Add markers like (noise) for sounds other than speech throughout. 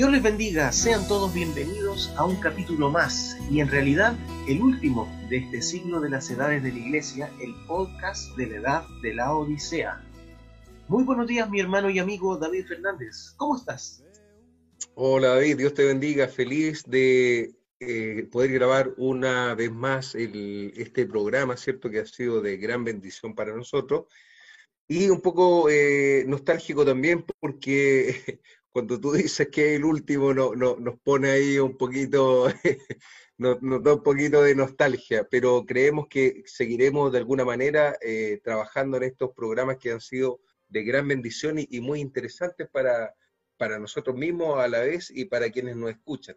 Dios les bendiga, sean todos bienvenidos a un capítulo más y en realidad el último de este siglo de las edades de la iglesia, el podcast de la edad de la Odisea. Muy buenos días mi hermano y amigo David Fernández, ¿cómo estás? Hola David, Dios te bendiga, feliz de eh, poder grabar una vez más este programa, ¿cierto? Que ha sido de gran bendición para nosotros. Y un poco eh, nostálgico también porque cuando tú dices que el último no, nos pone ahí un poquito, (laughs) nos, da un poquito de nostalgia, pero creemos que seguiremos de alguna manera eh, trabajando en estos programas que han sido de gran bendición y, muy interesantes para, para nosotros mismos a la vez y para quienes nos escuchan.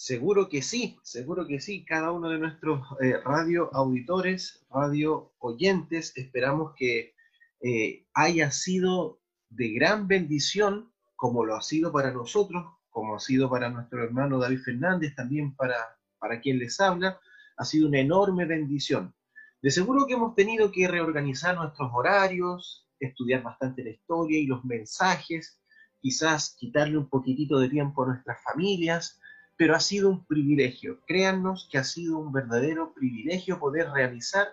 Seguro que sí, seguro que sí. Cada uno de nuestros eh, radio auditores, radio oyentes, esperamos que eh, haya sido de gran bendición, como lo ha sido para nosotros, como ha sido para nuestro hermano David Fernández, también para, para quien les habla, ha sido una enorme bendición. De seguro que hemos tenido que reorganizar nuestros horarios, estudiar bastante la historia y los mensajes, quizás quitarle un poquitito de tiempo a nuestras familias, pero ha sido un privilegio. Créannos que ha sido un verdadero privilegio poder realizar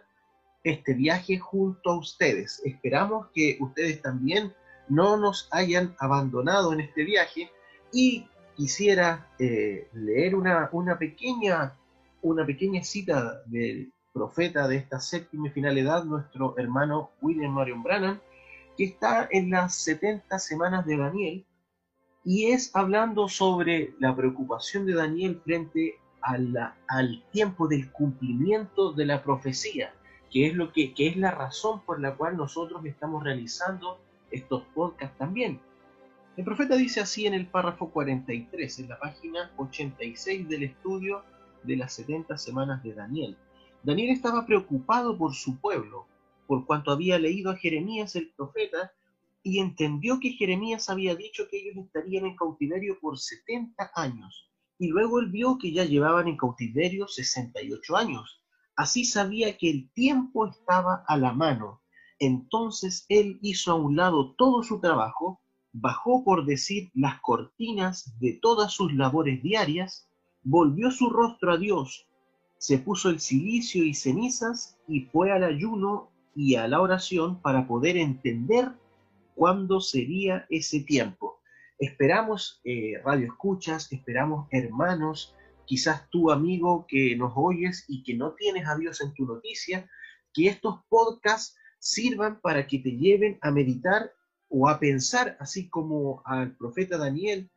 este viaje junto a ustedes. Esperamos que ustedes también no nos hayan abandonado en este viaje y quisiera eh, leer una, una, pequeña, una pequeña cita del profeta de esta séptima y final edad, nuestro hermano William Marion Branham, que está en las 70 semanas de Daniel y es hablando sobre la preocupación de Daniel frente al tiempo del cumplimiento de la profecía, que es, lo que, que es la razón por la cual nosotros estamos realizando estos podcasts también. El profeta dice así en el párrafo 43, en la página 86 del estudio de las 70 semanas de Daniel. Daniel estaba preocupado por su pueblo, por cuanto había leído a Jeremías el profeta y entendió que Jeremías había dicho que ellos estarían en cautiverio por 70 años, y luego él vio que ya llevaban en cautiverio 68 años. Así sabía que el tiempo estaba a la mano. Entonces él hizo a un lado todo su trabajo, bajó por decir las cortinas de todas sus labores diarias, volvió su rostro a Dios, se puso el silicio y cenizas y fue al ayuno y a la oración para poder entender cuándo sería ese tiempo. Esperamos eh, radio escuchas, esperamos hermanos, quizás tú amigo que nos oyes y que no tienes a Dios en tu noticia, que estos podcasts sirvan para que te lleven a meditar o a pensar, así como al profeta Daniel,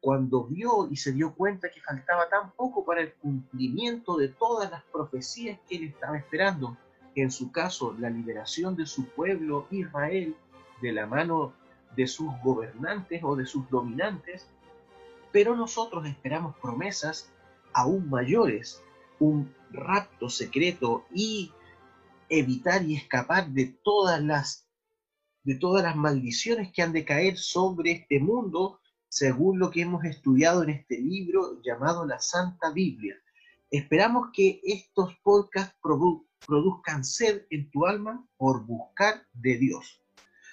cuando vio y se dio cuenta que faltaba tan poco para el cumplimiento de todas las profecías que él estaba esperando, en su caso la liberación de su pueblo Israel, de la mano de sus gobernantes o de sus dominantes, pero nosotros esperamos promesas aún mayores, un rapto secreto y evitar y escapar de todas las de todas las maldiciones que han de caer sobre este mundo, según lo que hemos estudiado en este libro llamado la Santa Biblia. Esperamos que estos podcasts produzcan sed en tu alma por buscar de Dios.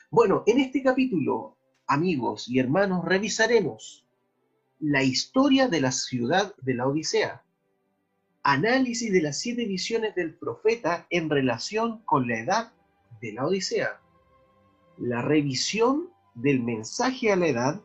Bueno, en este capítulo, amigos y hermanos, revisaremos la historia de la ciudad de la Odisea, análisis de las siete visiones del profeta en relación con la edad de la Odisea, la revisión del mensaje a la edad,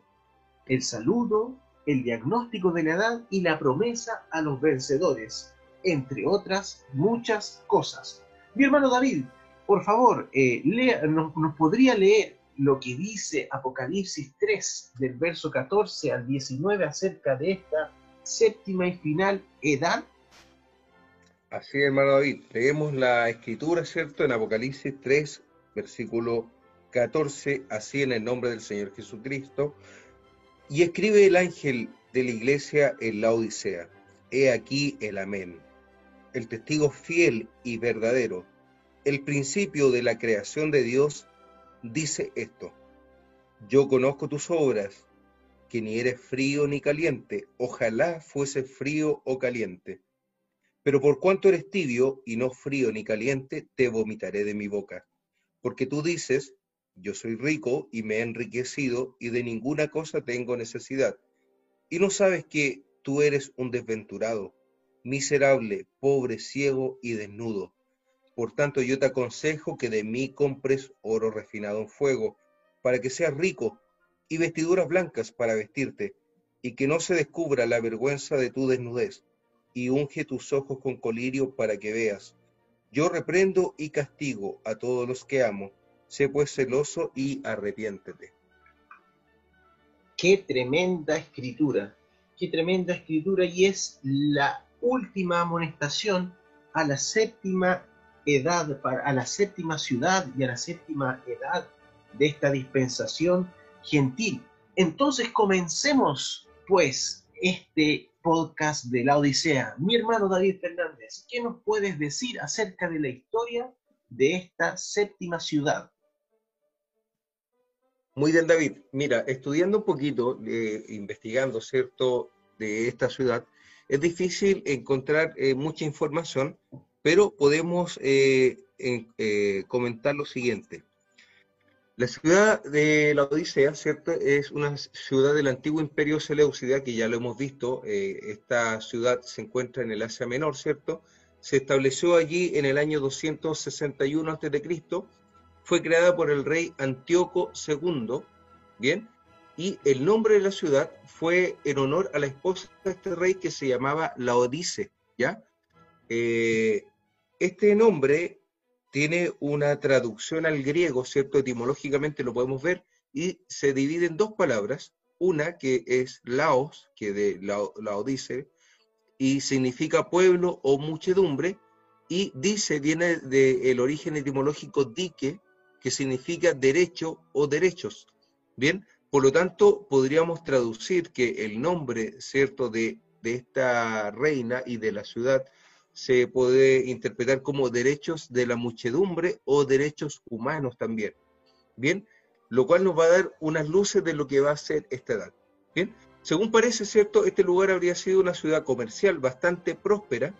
el saludo, el diagnóstico de la edad y la promesa a los vencedores, entre otras muchas cosas. Mi hermano David, por favor, eh, nos, podría leer lo que dice Apocalipsis 3, del verso 14 al 19, acerca de esta séptima y final edad? Así hermano David. Leemos la escritura, ¿cierto? En Apocalipsis 3, versículo 14, así en el nombre del Señor Jesucristo. Y escribe el ángel de la iglesia en la Odisea. He aquí el amén. El testigo fiel y verdadero el principio de la creación de Dios dice esto. Yo conozco tus obras, que ni eres frío ni caliente, ojalá fuese frío o caliente. Pero por cuanto eres tibio y no frío ni caliente, te vomitaré de mi boca. Porque tú dices, yo soy rico y me he enriquecido y de ninguna cosa tengo necesidad, y no sabes que tú eres un desventurado, miserable, pobre, ciego y desnudo. Por tanto, yo te aconsejo que de mí compres oro refinado en fuego, para que seas rico, y vestiduras blancas para vestirte, y que no se descubra la vergüenza de tu desnudez, y unge tus ojos con colirio para que veas. Yo reprendo y castigo a todos los que amo. Sé pues celoso y arrepiéntete. Qué tremenda escritura, qué tremenda escritura y es la última amonestación a la séptima edad, a la séptima ciudad y a la séptima edad de esta dispensación gentil. Entonces comencemos pues este podcast de la Odisea. Mi hermano David Fernández, ¿qué nos puedes decir acerca de la historia de esta séptima ciudad? Muy bien, David. Mira, estudiando un poquito, eh, investigando, ¿cierto?, de esta ciudad, es difícil encontrar eh, mucha información, pero podemos eh, comentar lo siguiente. La ciudad de la Odisea, ¿cierto? Es una ciudad del antiguo imperio Seleucida, que ya lo hemos visto. Eh, esta ciudad se encuentra en el Asia Menor, ¿cierto? Se estableció allí en el año 261 a.C. Fue creada por el rey Antíoco II, ¿bien? Y el nombre de la ciudad fue en honor a la esposa de este rey que se llamaba Laodice, ¿ya? Eh, este nombre tiene una traducción al griego, ¿cierto? Etimológicamente lo podemos ver, y se divide en dos palabras, una que es laos, que de laodice, y significa pueblo o muchedumbre, y dice, viene del origen etimológico dique, que significa derecho o derechos. Bien, por lo tanto, podríamos traducir que el nombre, ¿cierto?, de, de esta reina y de la ciudad se puede interpretar como derechos de la muchedumbre o derechos humanos también. Bien, lo cual nos va a dar unas luces de lo que va a ser esta edad. Bien, según parece cierto, este lugar habría sido una ciudad comercial bastante próspera,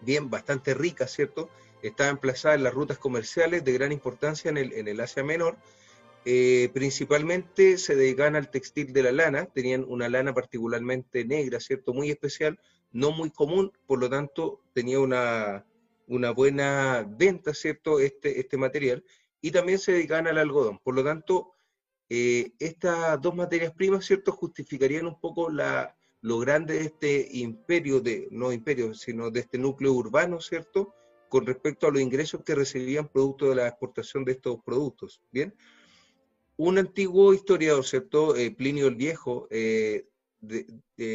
bien, bastante rica, ¿cierto? Estaba emplazada en las rutas comerciales de gran importancia en el, en el Asia Menor. Eh, principalmente se dedicaban al textil de la lana, tenían una lana particularmente negra, ¿cierto? Muy especial, no muy común, por lo tanto tenía una, buena venta, ¿cierto?, este, este material, y también se dedicaban al algodón. Por lo tanto, eh, estas dos materias primas, ¿cierto?, justificarían un poco la, lo grande de este imperio, de, no imperio, sino de este núcleo urbano, ¿cierto?, con respecto a los ingresos que recibían producto de la exportación de estos productos, ¿bien? Un antiguo historiador, ¿cierto?, eh, Plinio el Viejo, eh,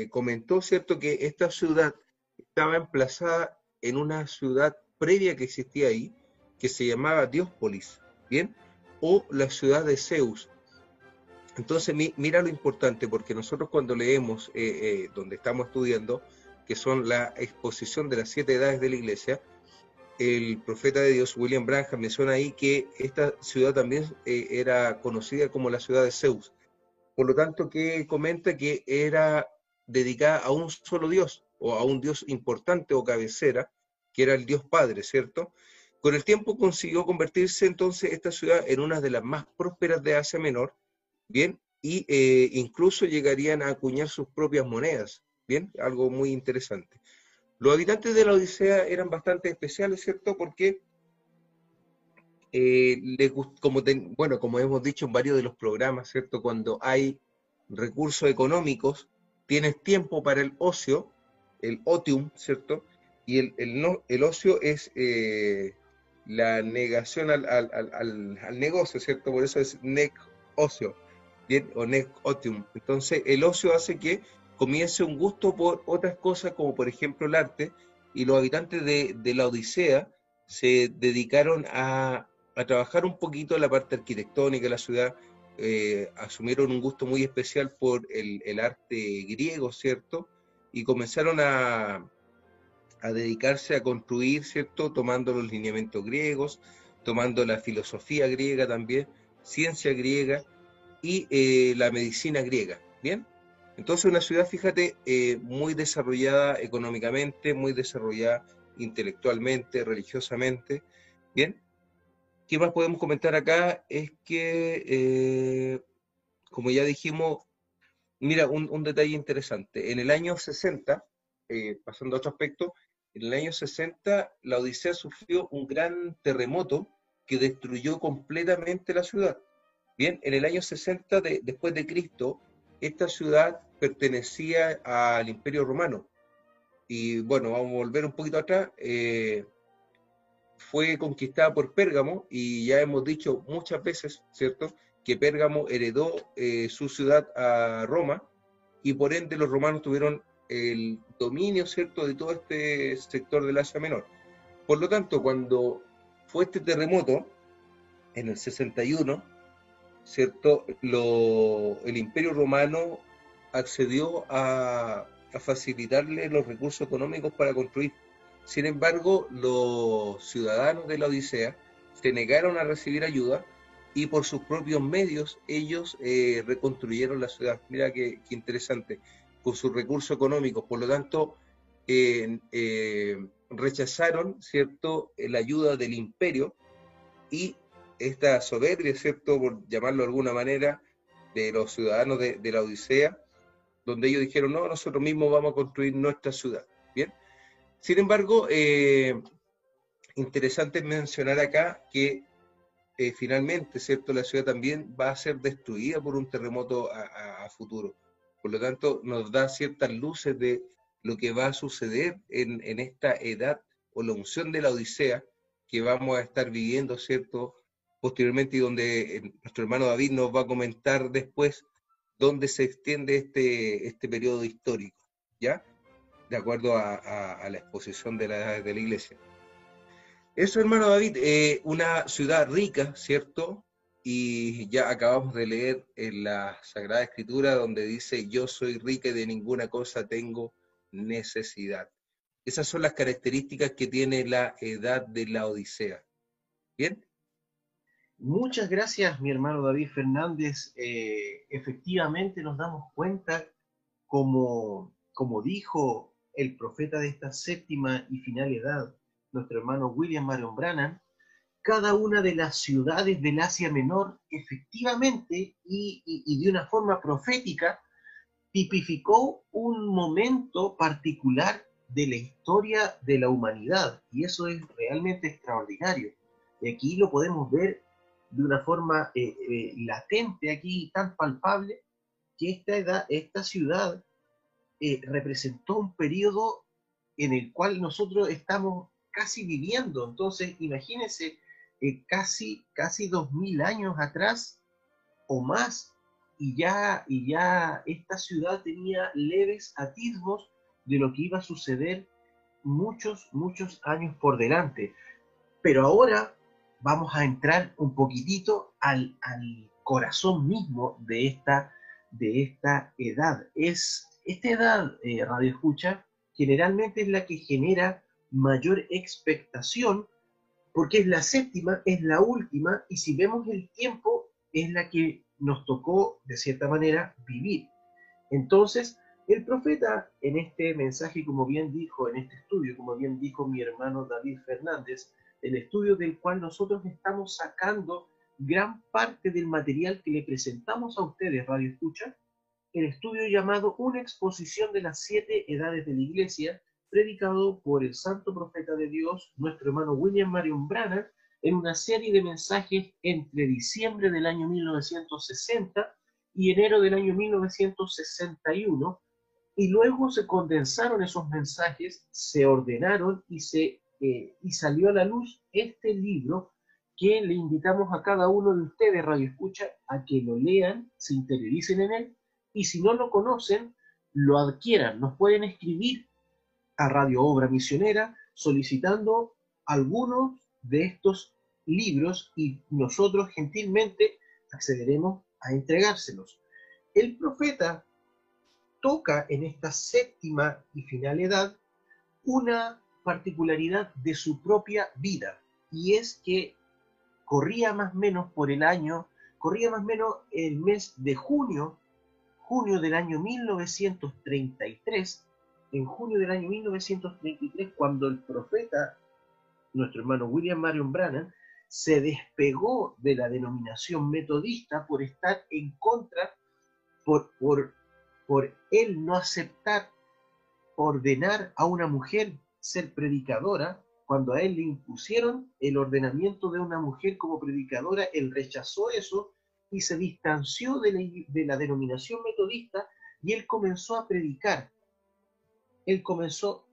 comentó, ¿cierto?, que esta ciudad estaba emplazada en una ciudad previa que existía ahí, que se llamaba Diospolis, ¿bien? O la ciudad de Zeus. Entonces, mira lo importante, porque nosotros cuando leemos, eh, eh, donde estamos estudiando, que son la exposición de las siete edades de la iglesia, el profeta de Dios, William Branham, menciona ahí que esta ciudad también eh, era conocida como la ciudad de Zeus por lo tanto que comenta que era dedicada a un solo Dios, o a un Dios importante o cabecera, que era el Dios Padre, ¿cierto? Con el tiempo consiguió convertirse entonces esta ciudad en una de las más prósperas de Asia Menor, ¿bien? Y eh, incluso llegarían a acuñar sus propias monedas, ¿bien? Algo muy interesante. Los habitantes de la Odisea eran bastante especiales, ¿cierto? Porque eh, como hemos dicho en varios de los programas, ¿cierto? Cuando hay recursos económicos, tienes tiempo para el ocio, el otium, ¿cierto? Y el, ocio es eh, la negación al, negocio, ¿cierto? Por eso es nec ocio, ¿bien? O nec otium. Entonces, el ocio hace que comience un gusto por otras cosas, como por ejemplo el arte, y los habitantes de la Odisea se dedicaron a, a trabajar un poquito la parte arquitectónica de la ciudad, eh, asumieron un gusto muy especial por el, arte griego, ¿cierto? Y comenzaron a, a, dedicarse a construir, ¿cierto? Tomando los lineamientos griegos, tomando la filosofía griega también, ciencia griega y eh, la medicina griega, ¿bien? Entonces una ciudad, fíjate, eh, muy desarrollada económicamente, muy desarrollada intelectualmente, religiosamente, ¿bien? ¿Qué más podemos comentar acá? Es que, eh, como ya dijimos, Mira, un, detalle interesante. En el año 60, eh, pasando a otro aspecto, en el año 60 la Odisea sufrió un gran terremoto que destruyó completamente la ciudad. Bien, en el año 60 después de Cristo, esta ciudad pertenecía al Imperio Romano. Y bueno, vamos a volver un poquito atrás. Eh, fue conquistada por Pérgamo y ya hemos dicho muchas veces, ¿cierto?, que Pérgamo heredó eh, su ciudad a Roma y por ende los romanos tuvieron el dominio, ¿cierto?, de todo este sector del Asia Menor. Por lo tanto, cuando fue este terremoto, en el 61, ¿cierto?, el Imperio Romano accedió a, a facilitarle los recursos económicos para construir. Sin embargo, los ciudadanos de la Odisea se negaron a recibir ayuda y por sus propios medios ellos eh, reconstruyeron la ciudad. Mira qué, interesante, con sus recursos económicos. Por lo tanto, eh, rechazaron, ¿cierto?, la ayuda del imperio y esta soberbia, ¿cierto?, por llamarlo de alguna manera, de los ciudadanos de la Odisea, donde ellos dijeron, no, nosotros mismos vamos a construir nuestra ciudad. Sin embargo, interesante mencionar acá que eh, finalmente, ¿cierto? La ciudad también va a ser destruida por un terremoto a, futuro. Por lo tanto, nos da ciertas luces de lo que va a suceder en, esta edad o la unción de la Odisea que vamos a estar viviendo, ¿cierto? Posteriormente y donde eh, nuestro hermano David nos va a comentar después dónde se extiende este, este periodo histórico, ¿ya? De acuerdo a, la exposición de la, de la iglesia. Eso, hermano David, eh, una ciudad rica, ¿cierto? Y ya acabamos de leer en la Sagrada Escritura donde dice, yo soy rica y de ninguna cosa tengo necesidad. Esas son las características que tiene la edad de la Odisea. ¿Bien? Muchas gracias, mi hermano David Fernández. Eh, efectivamente nos damos cuenta, como, como dijo el profeta de esta séptima y final edad, nuestro hermano William Marion Brannan, cada una de las ciudades del Asia Menor efectivamente y, de una forma profética tipificó un momento particular de la historia de la humanidad y eso es realmente extraordinario. Y aquí lo podemos ver de una forma eh, eh, latente, aquí tan palpable, que esta, edad, esta ciudad eh, representó un periodo en el cual nosotros estamos casi viviendo. Entonces, imagínense, eh, casi, casi dos mil años atrás o más, y ya, y ya esta ciudad tenía leves atisbos de lo que iba a suceder muchos, muchos años por delante. Pero ahora vamos a entrar un poquitito al, corazón mismo de esta, de esta edad. Es, esta edad, eh, Radio Escucha, generalmente es la que genera mayor expectación, porque es la séptima, es la última, y si vemos el tiempo, es la que nos tocó, de cierta manera, vivir. Entonces, el profeta en este mensaje, como bien dijo, en este estudio, como bien dijo mi hermano David Fernández, el estudio del cual nosotros estamos sacando gran parte del material que le presentamos a ustedes, Radio Escucha, el estudio llamado Una exposición de las siete edades de la Iglesia, predicado por el santo profeta de Dios, nuestro hermano William Marion Brannan, en una serie de mensajes entre diciembre del año 1960 y enero del año 1961, y luego se condensaron esos mensajes, se ordenaron y, se, eh, y salió a la luz este libro que le invitamos a cada uno de ustedes, Radio Escucha, a que lo lean, se interioricen en él, y si no lo conocen, lo adquieran. Nos pueden escribir a Radio Obra Misionera solicitando algunos de estos libros y nosotros gentilmente accederemos a entregárselos. El profeta toca en esta séptima y final edad una particularidad de su propia vida y es que corría más o menos por el año, corría más o menos el mes de junio, junio del año 1933, en junio del año 1933, cuando el profeta, nuestro hermano William Marion Brannan, se despegó de la denominación metodista por estar en contra, por, por por él no aceptar ordenar a una mujer ser predicadora, cuando a él le impusieron el ordenamiento de una mujer como predicadora, él rechazó eso y se distanció de la, de la denominación metodista y él comenzó a predicar. Él comenzó,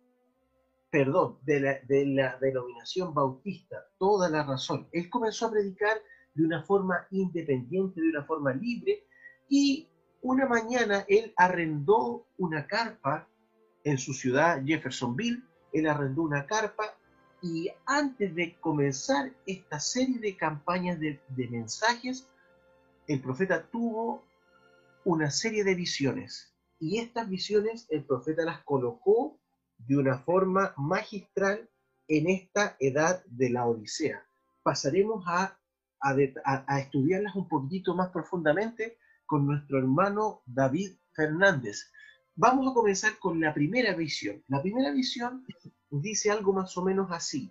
perdón, de la denominación bautista, toda la razón. Él comenzó a predicar de una forma independiente, de una forma libre, y una mañana él arrendó una carpa en su ciudad, Jeffersonville, él arrendó una carpa y antes de comenzar esta serie de campañas de, mensajes, el profeta tuvo una serie de visiones. Y estas visiones el profeta las colocó de una forma magistral en esta edad de la Odisea. Pasaremos a, a, estudiarlas un poquito más profundamente con nuestro hermano David Fernández. Vamos a comenzar con la primera visión. La primera visión dice algo más o menos así.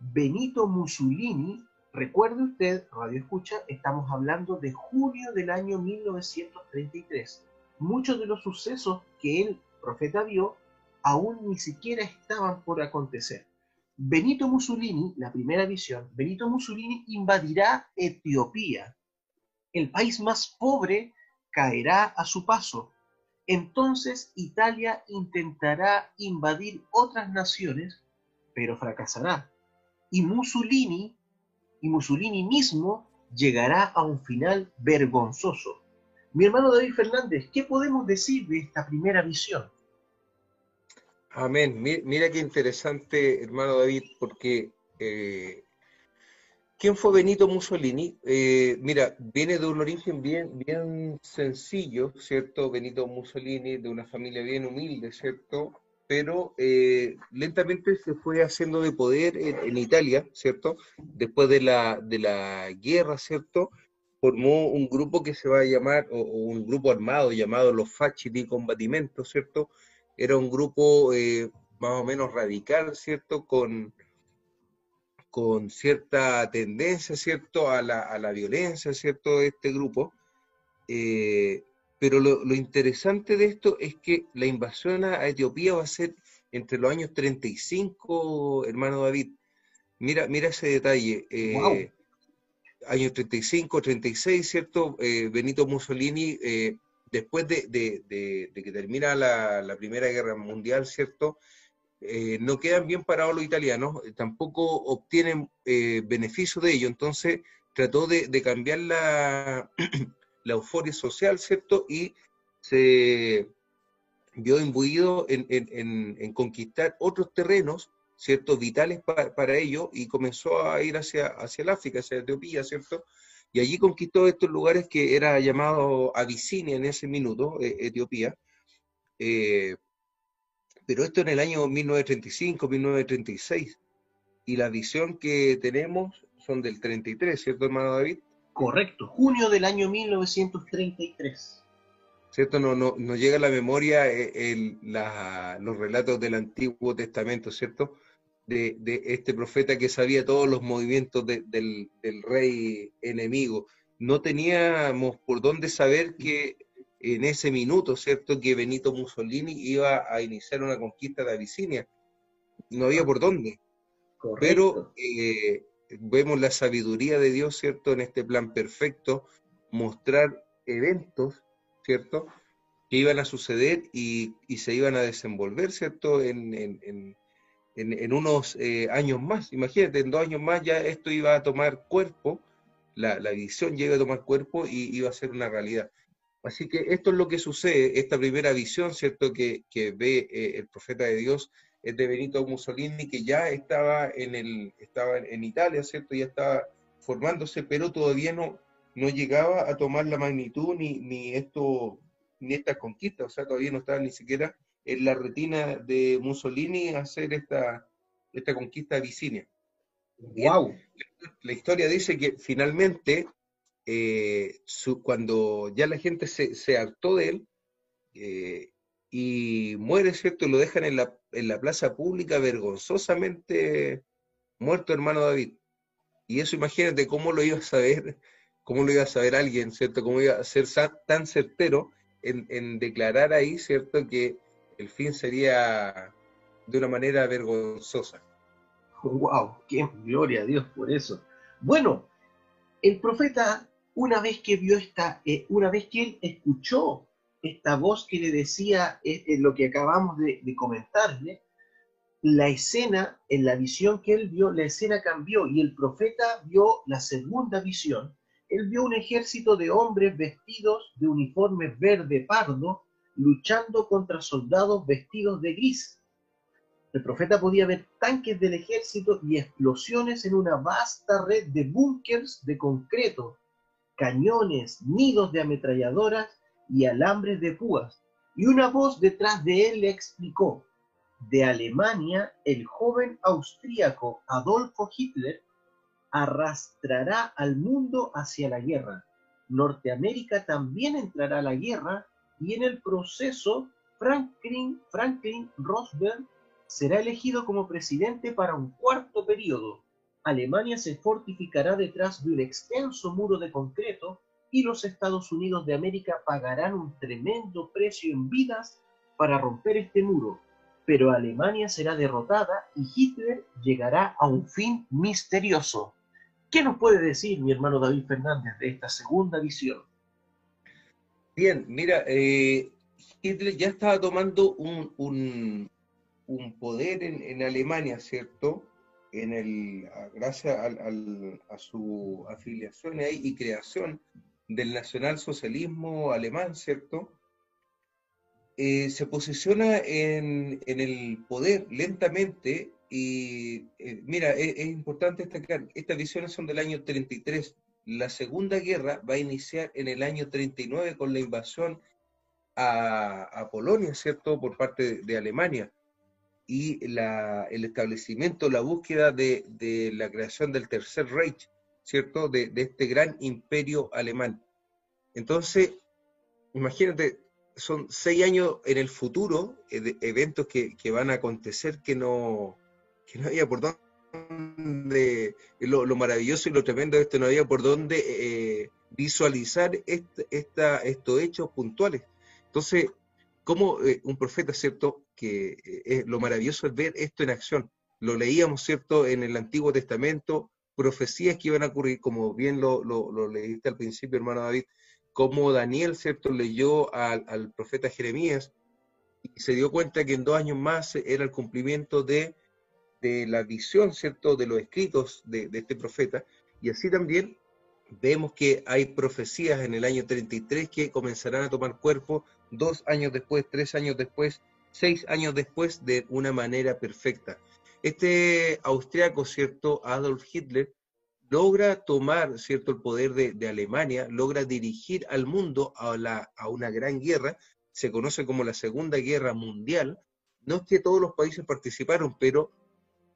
Benito Mussolini, recuerde usted, Radio Escucha, estamos hablando de junio del año 1933. Muchos de los sucesos que el profeta vio aún ni siquiera estaban por acontecer. Benito Mussolini, la primera visión, Benito Mussolini invadirá Etiopía. El país más pobre caerá a su paso entonces Italia intentará invadir otras naciones, pero fracasará. Y Mussolini, y Mussolini mismo, llegará a un final vergonzoso. Mi hermano David Fernández, ¿qué podemos decir de esta primera visión? Amén. Mira qué interesante, hermano David, porque eh, ¿Quién fue Benito Mussolini? Eh, mira, viene de un origen bien, bien sencillo, ¿cierto? Benito Mussolini, de una familia bien humilde, ¿cierto? Pero eh, lentamente se fue haciendo de poder en, Italia, ¿cierto? Después de la, de la guerra, ¿cierto? Formó un grupo que se va a llamar, o, un grupo armado llamado los Fasci di Combattimento, ¿cierto? Era un grupo eh, más o menos radical, ¿cierto? Con con cierta tendencia, ¿cierto?, a la, a la violencia, ¿cierto?, de este grupo. Eh, pero lo, lo, interesante de esto es que la invasión a Etiopía va a ser entre los años 35, hermano David. Mira, mira ese detalle. Eh, Años 35, 36, ¿cierto? Eh, Benito Mussolini, eh, después de, de, de, que termina la, la, Primera Guerra Mundial, ¿cierto? Eh, no quedan bien parados los italianos, tampoco obtienen eh, beneficio de ello, entonces trató de, cambiar la, (clears throat) la, euforia social, ¿cierto? Y se vio imbuido en, conquistar otros terrenos, ¿cierto? Vitales para ello y comenzó a ir hacia, hacia el África, hacia Etiopía, ¿cierto? Y allí conquistó estos lugares que era llamado Abisinia en ese minuto, Etiopía. Eh, pero esto en el año 1935, 1936. Y la visión que tenemos son del 33, ¿cierto, hermano David? Correcto, junio del año 1933. ¿Cierto? No, no, nos llega a la memoria eh, el, los relatos del Antiguo Testamento, ¿cierto? De, de, este profeta que sabía todos los movimientos del, del rey enemigo. No teníamos por dónde saber que en ese minuto, ¿cierto?, que Benito Mussolini iba a iniciar una conquista de Abisinia. No había por dónde. Pero eh, vemos la sabiduría de Dios, ¿cierto?, en este plan perfecto, mostrar eventos, ¿cierto?, que iban a suceder y, se iban a desenvolver, ¿cierto?, en, en, en, unos eh, años más. Imagínate, en dos años más ya esto iba a tomar cuerpo, la, la visión llega a tomar cuerpo y iba a ser una realidad. Así que esto es lo que sucede, esta primera visión, ¿cierto?, que, ve eh, el profeta de Dios de Benito Mussolini, que ya estaba en, el, estaba en Italia, ¿cierto?, ya estaba formándose, pero todavía no, no llegaba a tomar la magnitud ni, ni, esto, ni esta conquista, o sea, todavía no estaba ni siquiera en la retina de Mussolini hacer esta, esta conquista de Abisinia. Wow. La historia dice que finalmente eh, cuando ya la gente se, se hartó de él eh, y muere, ¿cierto? Lo dejan en la, en la plaza pública vergonzosamente muerto, hermano David. Y eso imagínate cómo lo iba a saber, cómo lo iba a saber alguien, ¿cierto? Cómo iba a ser tan certero en, declarar ahí, ¿cierto?, que el fin sería de una manera vergonzosa. ¡Wow! ¡Qué gloria a Dios por eso! Bueno, el profeta, una vez que vio esta, eh, una vez que él escuchó esta voz que le decía eh, lo que acabamos de, de comentarle, la escena, en la visión que él vio, la escena cambió y el profeta vio la segunda visión. Él vio un ejército de hombres vestidos de uniforme verde pardo luchando contra soldados vestidos de gris. El profeta podía ver tanques del ejército y explosiones en una vasta red de búnkers de concreto, cañones, nidos de ametralladoras y alambres de púas. Y una voz detrás de él le explicó, de Alemania, el joven austríaco Adolfo Hitler arrastrará al mundo hacia la guerra. Norteamérica también entrará a la guerra y en el proceso Franklin, Franklin Roosevelt será elegido como presidente para un cuarto periodo. Alemania se fortificará detrás de un extenso muro de concreto y los Estados Unidos de América pagarán un tremendo precio en vidas para romper este muro pero Alemania será derrotada y Hitler llegará a un fin misterioso. ¿Qué nos puede decir mi hermano David Fernández de esta segunda visión? Bien, mira, eh, Hitler ya estaba tomando un, poder en, Alemania, ¿cierto? En el, gracias a su afiliación y creación del nacionalsocialismo alemán, ¿cierto? Eh, se posiciona en, el poder lentamente y eh, mira, es, importante destacar, estas visiones son del año 33. La Segunda Guerra va a iniciar en el año 39 con la invasión a, Polonia, ¿cierto?, por parte de, Alemania y el establecimiento, la búsqueda de, la creación del Tercer Reich, ¿cierto?, de, este gran imperio alemán. Entonces, imagínate, son seis años en el futuro, eh, eventos que, van a acontecer que no, que no había por dónde, lo, maravilloso y lo tremendo de esto, no había por dónde eh, visualizar esta, estos hechos puntuales. Entonces, como eh, un profeta, ¿cierto? Que lo maravilloso es ver esto en acción. Lo leíamos, ¿cierto? En el Antiguo Testamento, profecías que iban a ocurrir, como bien lo, lo, lo leíste al principio, hermano David, como Daniel, ¿cierto?, leyó al, profeta Jeremías y se dio cuenta que en dos años más era el cumplimiento de, la visión, ¿cierto?, de los escritos de, este profeta. Y así también vemos que hay profecías en el año 33 que comenzarán a tomar cuerpo dos años después, tres años después, seis años después de una manera perfecta. Este austriaco, ¿cierto? Adolf Hitler, logra tomar cierto el poder de, Alemania, logra dirigir al mundo a, una gran guerra, se conoce como la Segunda Guerra Mundial. No es que todos los países participaron, pero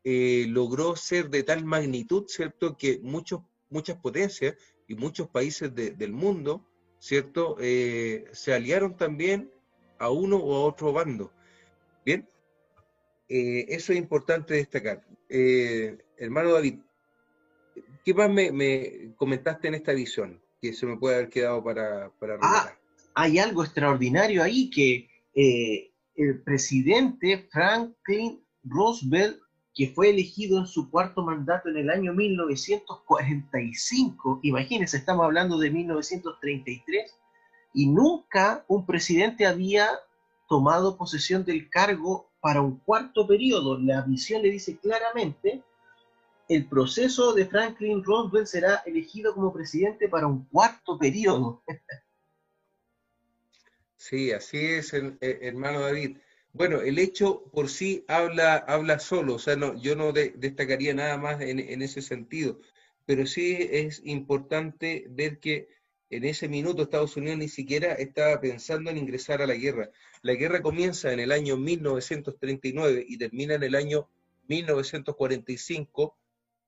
eh, logró ser de tal magnitud, ¿cierto?, que muchos, muchas potencias y muchos países del mundo, ¿cierto?, eh, se aliaron también a uno o a otro bando. Bien, eh, eso es importante destacar. hermano David, ¿Qué más me, comentaste en esta visión que se me puede haber quedado para, para Ah, hay algo extraordinario ahí que eh, el presidente Franklin Roosevelt, que fue elegido en su cuarto mandato en el año 1945, imagínense, estamos hablando de 1933, y nunca un presidente había tomado posesión del cargo para un cuarto periodo. La visión le dice claramente el proceso de Franklin Roosevelt será elegido como presidente para un cuarto periodo. (laughs) Sí, así es, eh, hermano David. Bueno, el hecho por sí habla, habla solo, o sea, no, yo no destacaría nada más en, en, ese sentido, pero sí es importante ver que en ese minuto Estados Unidos ni siquiera estaba pensando en ingresar a la guerra. La guerra comienza en el año 1939 y termina en el año 1945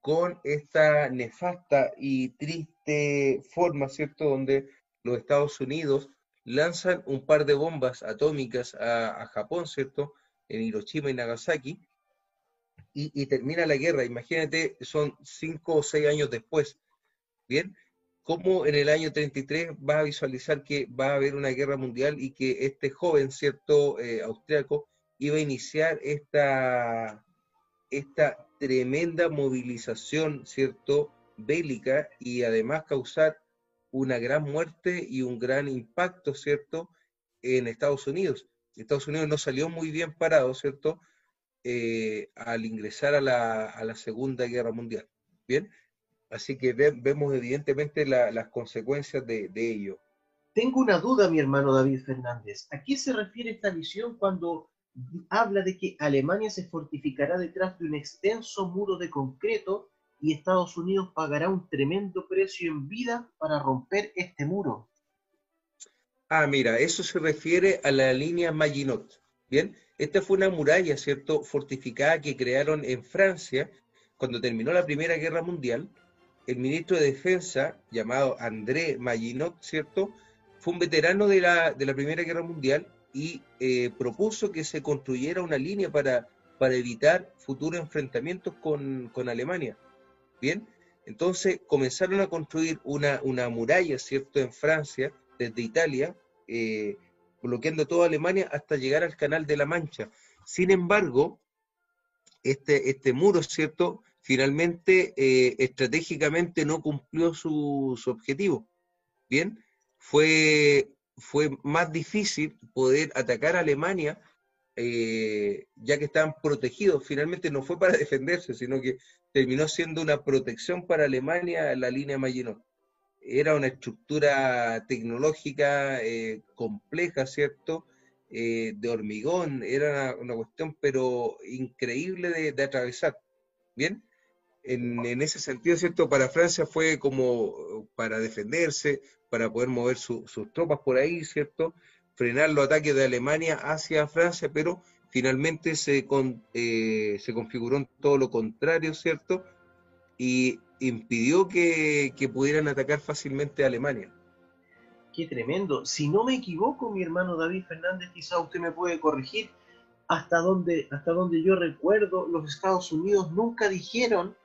con esta nefasta y triste forma, ¿cierto?, donde los Estados Unidos lanzan un par de bombas atómicas a, Japón, ¿cierto?, en Hiroshima y Nagasaki, y, termina la guerra. Imagínate, son cinco o seis años después. Bien, cómo en el año 33 va a visualizar que va a haber una guerra mundial y que este joven, ¿cierto?, eh, austriaco, iba a iniciar esta, esta tremenda movilización, ¿cierto?, bélica y además causar una gran muerte y un gran impacto, ¿cierto?, en Estados Unidos. Estados Unidos no salió muy bien parado, ¿cierto?, eh, al ingresar a la, a la, Segunda Guerra Mundial. Bien, así que vemos evidentemente las consecuencias de, de, ello. Tengo una duda, mi hermano David Fernández. ¿A qué se refiere esta visión cuando habla de que Alemania se fortificará detrás de un extenso muro de concreto y Estados Unidos pagará un tremendo precio en vida para romper este muro? Ah, mira, eso se refiere a la línea Maginot. Bien, esta fue una muralla, ¿cierto?, fortificada que crearon en Francia cuando terminó la Primera Guerra Mundial. El ministro de Defensa, llamado André Maginot, ¿cierto?, fue un veterano de la, de la Primera Guerra Mundial y eh, propuso que se construyera una línea para, para evitar futuros enfrentamientos con, con, Alemania. Bien, entonces comenzaron a construir una, una muralla, ¿cierto?, en Francia, desde Italia, eh, bloqueando toda Alemania hasta llegar al Canal de la Mancha. Sin embargo, este, este muro, ¿cierto? Finalmente, eh, estratégicamente no cumplió su, objetivo. Bien, fue, fue más difícil poder atacar a Alemania eh, ya que estaban protegidos. Finalmente no fue para (laughs) defenderse, sino que terminó siendo una protección para Alemania la línea Maginot era una estructura tecnológica eh, compleja, ¿cierto? Eh, de hormigón, era una, cuestión pero increíble de, atravesar. Bien, en, ese sentido, ¿cierto? Para Francia fue como para defenderse, para poder mover sus tropas por ahí, ¿cierto? Frenar los ataques de Alemania hacia Francia, pero finalmente se, eh, se configuró todo lo contrario, ¿cierto? Y impidió que, pudieran atacar fácilmente a Alemania. Qué tremendo. Si no me equivoco, mi hermano David Fernández, quizá usted me puede corregir, hasta donde, hasta donde yo recuerdo, los Estados Unidos nunca dijeron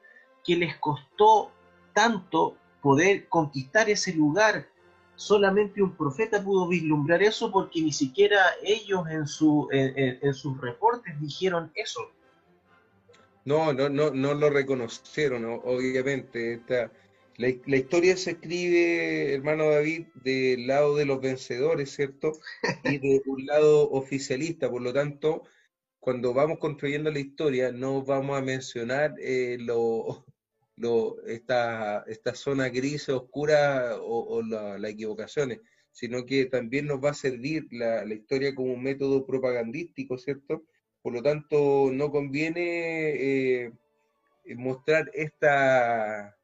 que les costó tanto poder conquistar ese lugar. Solamente un profeta pudo vislumbrar eso porque ni siquiera ellos en, su, en sus reportes dijeron eso. No, no, no, no lo reconocieron, obviamente. Esta, la, historia se escribe, hermano David, del lado de los vencedores, ¿cierto? Y de (laughs) un lado oficialista. Por lo tanto, cuando vamos construyendo la historia, no vamos a mencionar eh, lo, lo, esta, esta zona gris, oscura o, las equivocaciones, sino que también nos va a servir la, la historia como un método propagandístico, ¿cierto? Por lo tanto, no conviene eh, mostrar esta,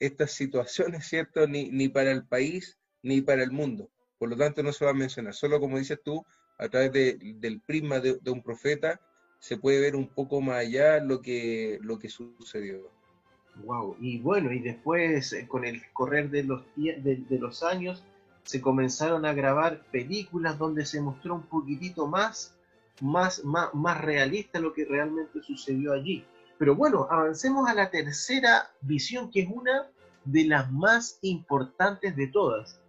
estas situaciones, ¿cierto? Ni, ni para el país ni para el mundo. Por lo tanto, no se va a mencionar. Solo, como dices tú, a través del prisma de, un profeta, se puede ver un poco más allá lo que, lo que sucedió. Wow, y bueno, y después eh, con el correr de los, de, de, los años se comenzaron a grabar películas donde se mostró un poquitito más más, más, realista lo que realmente sucedió allí. Pero bueno, avancemos a la tercera visión, que es una de las más importantes de todas.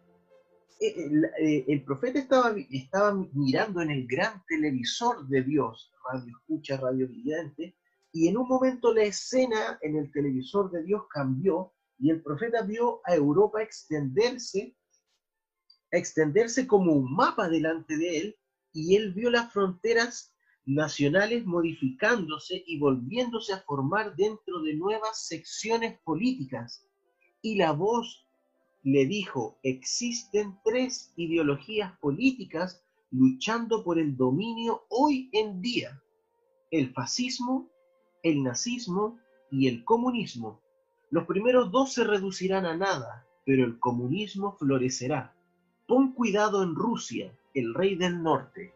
Eh, el, eh, el, profeta estaba, estaba mirando en el gran televisor de Dios, radio escucha, radio vidente, y en un momento la escena en el televisor de Dios cambió y el profeta vio a Europa extenderse, extenderse como un mapa delante de él y él vio las fronteras nacionales modificándose y volviéndose a formar dentro de nuevas secciones políticas. Y la voz le dijo, existen tres ideologías políticas luchando por el dominio hoy en día. El fascismo, el nazismo y el comunismo. Los primeros dos se reducirán a nada, pero el comunismo florecerá. Pon cuidado en Rusia, el rey del norte.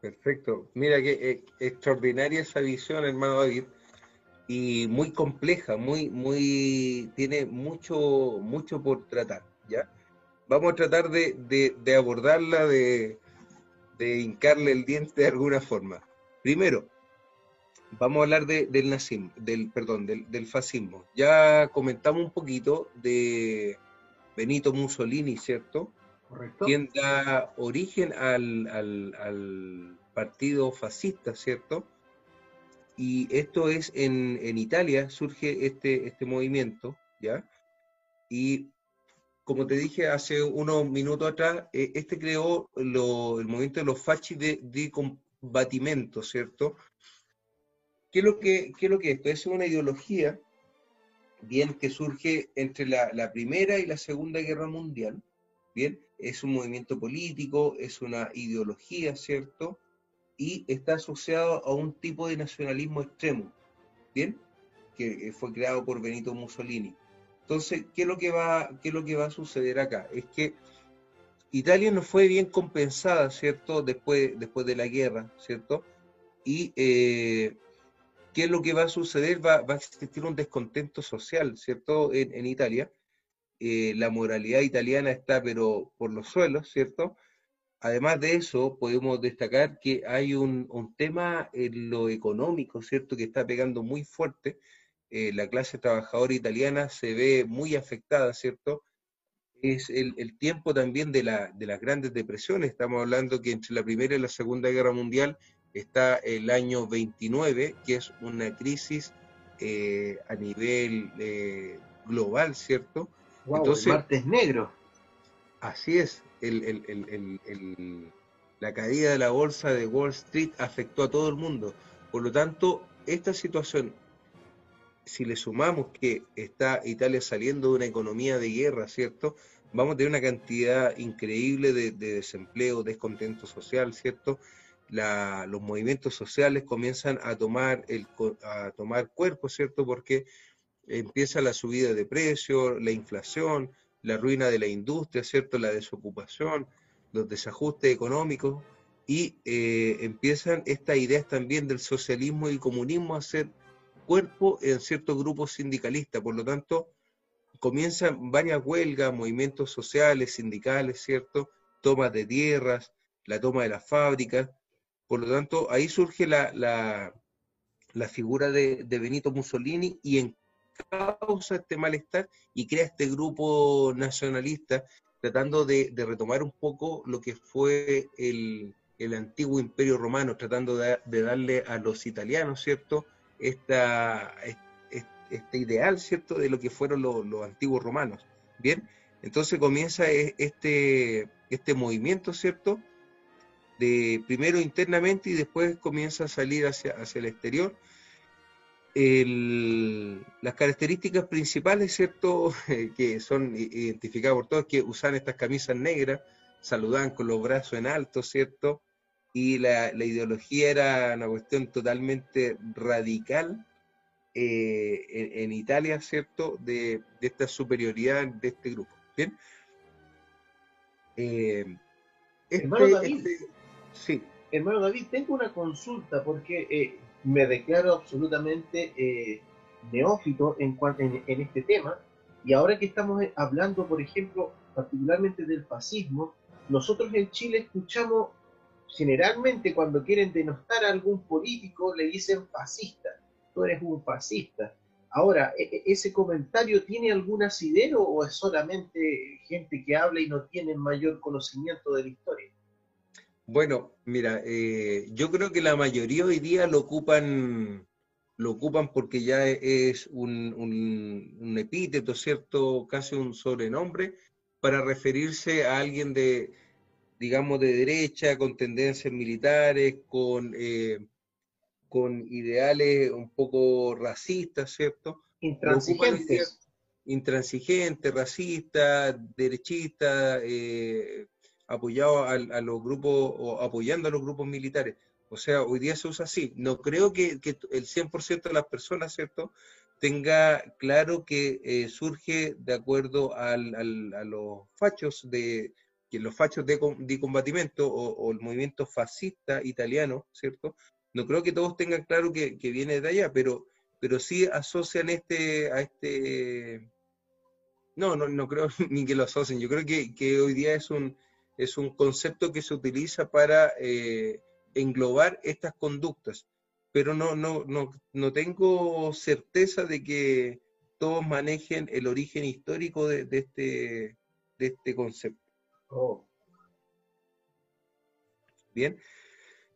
Perfecto. Mira que eh, extraordinaria esa visión, hermano David, y muy compleja, muy, muy, tiene mucho, mucho por tratar, ¿ya? Vamos a tratar de, abordarla, de, de hincarle el diente de alguna forma. Primero, vamos a hablar del nazismo, del, perdón, del, fascismo. Ya comentamos un poquito de Benito Mussolini, ¿cierto? Correcto. Quien da origen al, partido fascista, ¿cierto? Y esto es en, Italia, surge este, este movimiento, ¿ya? Y como te dije hace unos minutos atrás, eh, este creó el movimiento de los fascis de, de combatimento, ¿cierto? ¿Qué es lo que, es, lo que esto? Es una ideología, bien, que surge entre la, Primera y la Segunda Guerra Mundial, bien, es un movimiento político, es una ideología, ¿cierto? Y está asociado a un tipo de nacionalismo extremo, bien, que fue creado por Benito Mussolini. Entonces, ¿qué es lo que va, qué es lo que va a suceder acá? Es que Italia no fue bien compensada, ¿cierto? Después, después de la guerra, ¿cierto? Y eh, ¿qué es lo que va a suceder? Va, a existir un descontento social, ¿cierto? En, Italia. Eh, la moralidad italiana está, pero por los suelos, ¿cierto? Además de eso, podemos destacar que hay un, tema en lo económico, ¿cierto? Que está pegando muy fuerte. Eh, la clase trabajadora italiana se ve muy afectada, ¿cierto? Es el, tiempo también de, la, de las grandes depresiones. Estamos hablando que entre la Primera y la Segunda Guerra Mundial está el año 29, que es una crisis eh, a nivel eh, global, ¿cierto? Entonces, el martes negro. Así es, la caída de la bolsa de Wall Street afectó a todo el mundo. Por lo tanto, esta situación, si le sumamos que está Italia saliendo de una economía de guerra, ¿cierto? Vamos a tener una cantidad increíble de, de desempleo, descontento social, ¿cierto? Los movimientos sociales comienzan a tomar, el, a tomar cuerpo, ¿cierto? Porque empieza la subida de precios, la inflación, la ruina de la industria, ¿cierto? La desocupación, los desajustes económicos y eh, empiezan estas ideas también del socialismo y comunismo a hacer cuerpo en ciertos grupos sindicalistas. Por lo tanto, comienzan varias huelgas, movimientos sociales, sindicales, ¿cierto? Tomas de tierras, la toma de las fábricas, por lo tanto, ahí surge la, la, figura de, Benito Mussolini y en causa este malestar y crea este grupo nacionalista tratando de, retomar un poco lo que fue el, antiguo imperio romano, tratando de, darle a los italianos, ¿cierto? Esta, este ideal, ¿cierto? De lo que fueron los, los antiguos romanos. Bien, entonces comienza e, este, este movimiento, ¿cierto? De primero internamente y después comienza a salir hacia, hacia el exterior. las características principales, ¿cierto?, (laughs) que son identificadas por todos, que usan estas camisas negras, saludan con los brazos en alto, ¿cierto? Y la, ideología era una cuestión totalmente radical eh, en, Italia, ¿cierto?, de, esta superioridad de este grupo. ¿Bien? Eh, este, este Sí. Hermano David, tengo una consulta porque eh, me declaro absolutamente eh, neófito en, este tema y ahora que estamos eh, hablando, por ejemplo, particularmente del fascismo, nosotros en Chile escuchamos generalmente cuando quieren denostar a algún político le dicen fascista, tú eres un fascista. Ahora, ¿e, e, ¿ese comentario tiene algún asidero o es solamente gente que habla y no tiene mayor conocimiento de la historia? Bueno, mira, eh, yo creo que la mayoría hoy día lo ocupan, lo ocupan porque ya es un, epíteto, ¿cierto? Casi un sobrenombre para referirse a alguien de, digamos, de derecha, con tendencias militares, con, eh, con ideales un poco racistas, ¿cierto? Intransigentes. Intransigentes, racistas, derechistas, eh, apoyado a, los grupos o apoyando a los grupos militares. O sea, hoy día se usa así. No creo que, el 100% de las personas, ¿cierto?, tenga claro que eh, surge de acuerdo a los fachos de que los fachos de, de combatimiento o, el movimiento fascista italiano, ¿cierto? No creo que todos tengan claro que, viene de allá, pero, pero sí asocian este a este no, no, no creo (laughs) ni que lo asocien. Yo creo que, que hoy día es un, es un concepto que se utiliza para eh, englobar estas conductas. pero no, no, no, no tengo certeza de que todos manejen el origen histórico de, este, de este concepto. Oh. Bien,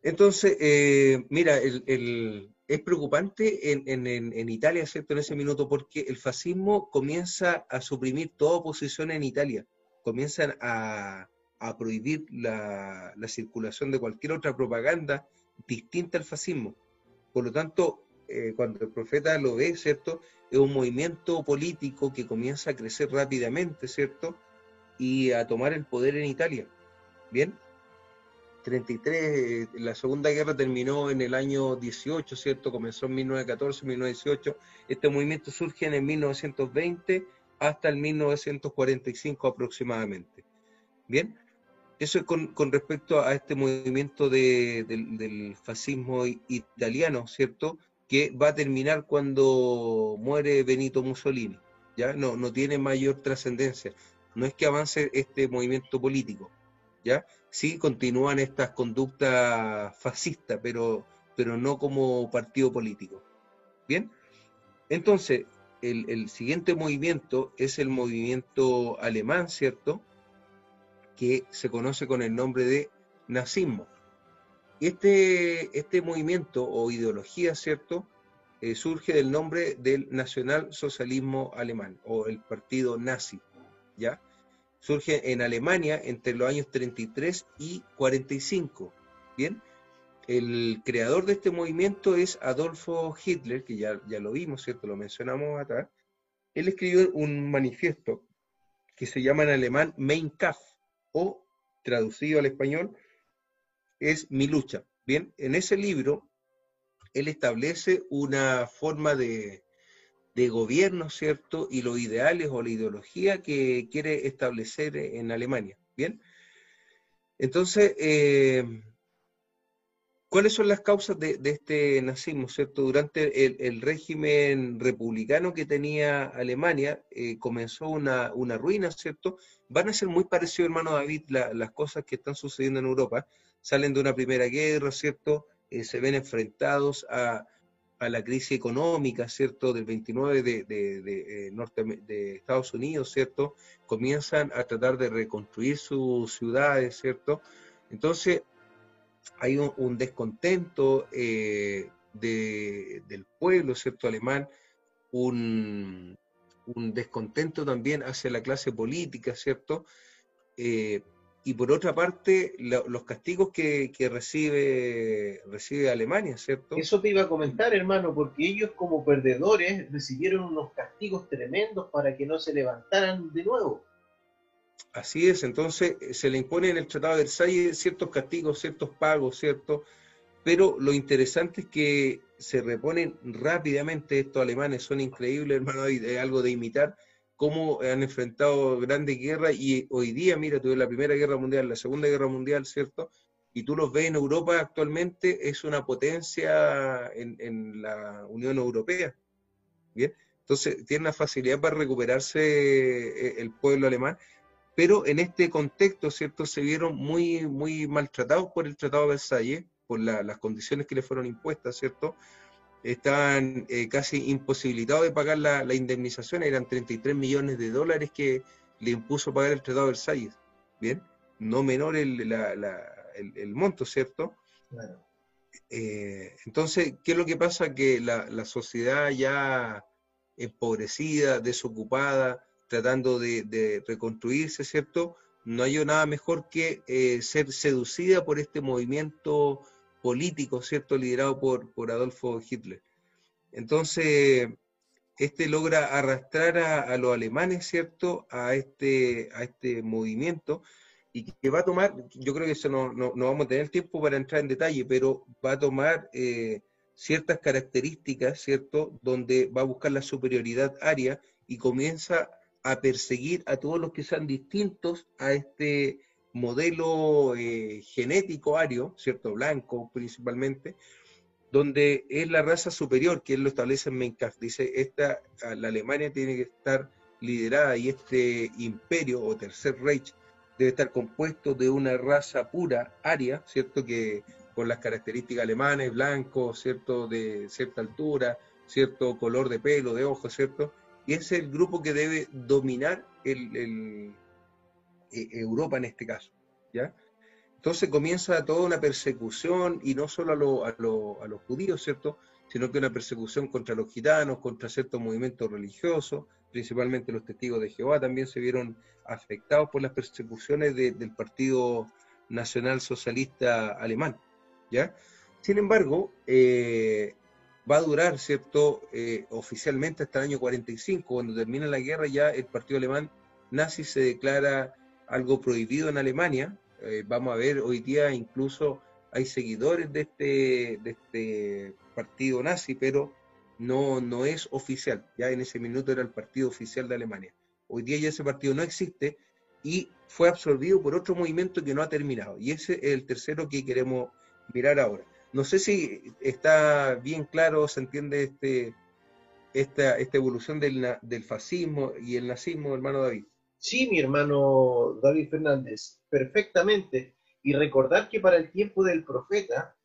entonces, eh, mira, el, es preocupante en, en, Italia, ¿cierto? En ese minuto, porque el fascismo comienza a suprimir toda oposición en Italia, comienzan a, a prohibir la, la, circulación de cualquier otra propaganda distinta al fascismo. Por lo tanto, eh, cuando el profeta lo ve, ¿cierto? Es un movimiento político que comienza a crecer rápidamente, ¿cierto? Y a tomar el poder en Italia. ¿Bien? 33, la Segunda Guerra terminó en el año 18, ¿cierto? Comenzó en 1914, 1918. Este movimiento surge en el 1920 hasta el 1945 aproximadamente. Bien, eso es con, respecto a este movimiento del fascismo italiano, ¿cierto? Que va a terminar cuando muere Benito Mussolini. ¿ya? No, no tiene mayor trascendencia. No es que avance este movimiento político, ¿ya? sí continúan estas conductas fascistas, pero, pero no como partido político. Bien, entonces el, siguiente movimiento es el movimiento alemán, ¿cierto? Que se conoce con el nombre de nazismo. Este, este movimiento o ideología, ¿cierto? Eh, surge del nombre del nacionalsocialismo alemán o el partido nazi, ¿ya? surge en Alemania entre los años 33 y 45. Bien, el creador de este movimiento es Adolfo Hitler, que ya, ya lo vimos, ¿cierto? Lo mencionamos atrás. Él escribió un manifiesto que se llama en alemán Mein Kampf, o traducido al español, es Mi lucha. Bien, en ese libro, él establece una forma de, de gobierno, ¿cierto? Y los ideales o la ideología que quiere establecer en Alemania. Bien. Entonces, eh, ¿cuáles son las causas de, este nazismo, ¿cierto? Durante el, régimen republicano que tenía Alemania, eh, comenzó una, ruina, ¿cierto? Van a ser muy parecidos, hermano David, las cosas que están sucediendo en Europa. Salen de una primera guerra, ¿cierto? Eh, se ven enfrentados a, a la crisis económica, ¿cierto?, del 29 de, de, eh, norte, de Estados Unidos, ¿cierto?, comienzan a tratar de reconstruir sus ciudades, ¿cierto? Entonces, hay un, descontento eh, del pueblo, ¿cierto?, alemán, un, un, descontento también hacia la clase política, ¿cierto? Eh, y por otra parte los castigos que, recibe, recibe Alemania, ¿cierto? Eso te iba a comentar, hermano, porque ellos como perdedores recibieron unos castigos tremendos para que no se levantaran de nuevo. Así es, entonces eh, se le impone en el Tratado de Versalles ciertos castigos, ciertos pagos, ¿cierto? Pero lo interesante es que se reponen rápidamente, estos alemanes son increíbles, hermano, es algo de imitar, cómo han enfrentado grandes guerras y hoy día, mira, tuve la Primera Guerra Mundial, la Segunda Guerra Mundial, ¿cierto? Y tú los ves en Europa actualmente, es una potencia en, la Unión Europea. Bien, entonces tiene una facilidad para recuperarse eh, el pueblo alemán, pero en este contexto, ¿cierto? Se vieron muy, muy maltratados por el Tratado de Versalles, por las condiciones que le fueron impuestas, ¿cierto? estaban eh, casi imposibilitados de pagar la, indemnización, eran 33 millones de dólares que le impuso pagar el Tratado de Versalles, ¿bien? No menor el, monto, ¿cierto? Eh, entonces, ¿qué es lo que pasa? Que la, sociedad ya empobrecida, desocupada, tratando de, reconstruirse, ¿cierto? No hay nada mejor que eh, ser seducida por este movimiento político, ¿cierto?, liderado por, por Adolfo Hitler. Entonces, este logra arrastrar a, los alemanes, ¿cierto?, a este, a este movimiento y que va a tomar, yo creo que eso no, no, vamos a tener tiempo para entrar en detalle, pero va a tomar eh, ciertas características, ¿cierto?, donde va a buscar la superioridad aria y comienza a perseguir a todos los que sean distintos a este modelo eh, genético ario, ¿cierto? Blanco principalmente, donde es la raza superior, que él lo establece en Menkaf. Dice, esta, la Alemania tiene que estar liderada y este imperio o tercer Reich debe estar compuesto de una raza pura, aria, ¿cierto? Que con las características alemanes, blanco, ¿cierto? De cierta altura, cierto color de pelo, de ojos, ¿cierto? Y es el grupo que debe dominar el, e, Europa en este caso, ¿ya? Entonces comienza toda una persecución, y no solo a, a, los judíos, ¿cierto? Sino que una persecución contra los gitanos, contra ciertos movimientos religiosos, principalmente los testigos de Jehová también se vieron afectados por las persecuciones del Partido Nacional Socialista Alemán, ¿ya? Sin embargo, eh, va a durar, ¿cierto? Eh, oficialmente hasta el año 45, cuando termina la guerra ya el partido alemán nazi se declara algo prohibido en Alemania. Eh, vamos a ver, hoy día incluso hay seguidores de este, de este partido nazi, pero no, no es oficial. Ya en ese minuto era el partido oficial de Alemania. Hoy día ya ese partido no existe y fue absorbido por otro movimiento que no ha terminado. Y ese es el tercero que queremos mirar ahora. No sé si está bien claro, se entiende este, esta, esta evolución del, del fascismo y el nazismo, hermano David. Sí, mi hermano David Fernández, perfectamente. Y recordar que para el tiempo del profeta,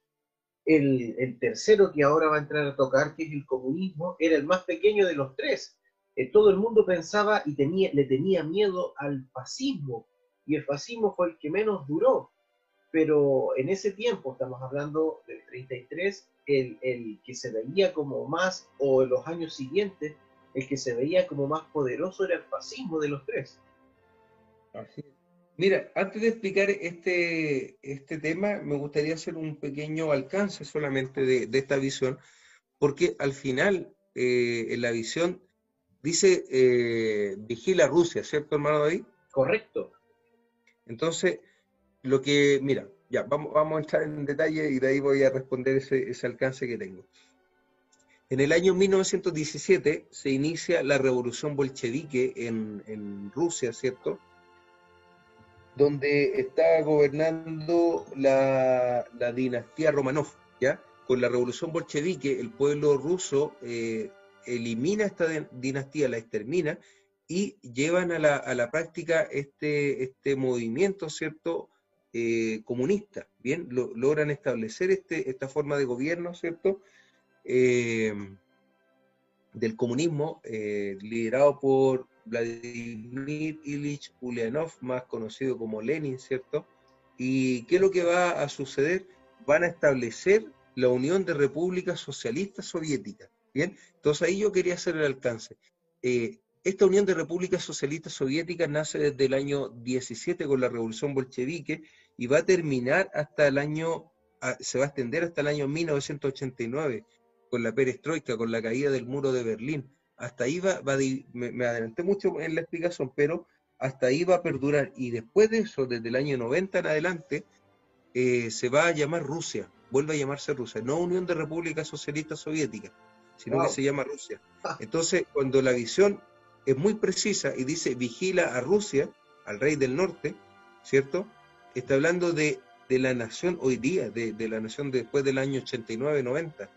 el, el, tercero que ahora va a entrar a tocar, que es el comunismo, era el más pequeño de los tres. Eh, todo el mundo pensaba y tenía, le tenía miedo al fascismo, y el fascismo fue el que menos duró pero en ese tiempo, estamos hablando del 33, el, el que se veía como más, o en los años siguientes, el que se veía como más poderoso era el fascismo de los tres. Así Mira, antes de explicar este, este tema, me gustaría hacer un pequeño alcance solamente de, de esta visión, porque al final, eh, en la visión, dice, eh, vigila Rusia, ¿cierto, hermano David? Correcto. Entonces, lo que, mira, ya, vamos, vamos a entrar en detalle y de ahí voy a responder ese, ese alcance que tengo. En el año 1917 se inicia la revolución bolchevique en, en Rusia, ¿cierto? Donde está gobernando la, la, dinastía Romanov, ¿ya? Con la revolución bolchevique, el pueblo ruso eh, elimina esta dinastía, la extermina, y llevan a la, a la práctica este, este movimiento, ¿cierto? Eh, comunistas, ¿bien? logran establecer este, esta forma de gobierno, ¿cierto? Eh, del comunismo, eh, liderado por Vladimir Ilich Ulyanov, más conocido como Lenin, ¿cierto? ¿Y qué es lo que va a suceder? Van a establecer la Unión de Repúblicas Socialistas Soviéticas, ¿bien? Entonces ahí yo quería hacer el alcance. Esta Unión de Repúblicas Socialistas Soviéticas nace desde el año 17 con la Revolución Bolchevique y va a terminar hasta el año, se va a extender hasta el año 1989 con la perestroika, con la caída del muro de Berlín. Hasta ahí va, me, adelanté mucho en la explicación, pero hasta ahí va a perdurar. Y después de eso, desde el año 90 en adelante, eh, se va a llamar Rusia, vuelve a llamarse Rusia, no Unión de Repúblicas Socialistas Soviéticas, sino que se llama Rusia. Entonces, cuando la visión es muy precisa y dice vigila a Rusia, al rey del norte, ¿cierto? Está hablando de, la nación hoy día, de, la nación después del año 89-90.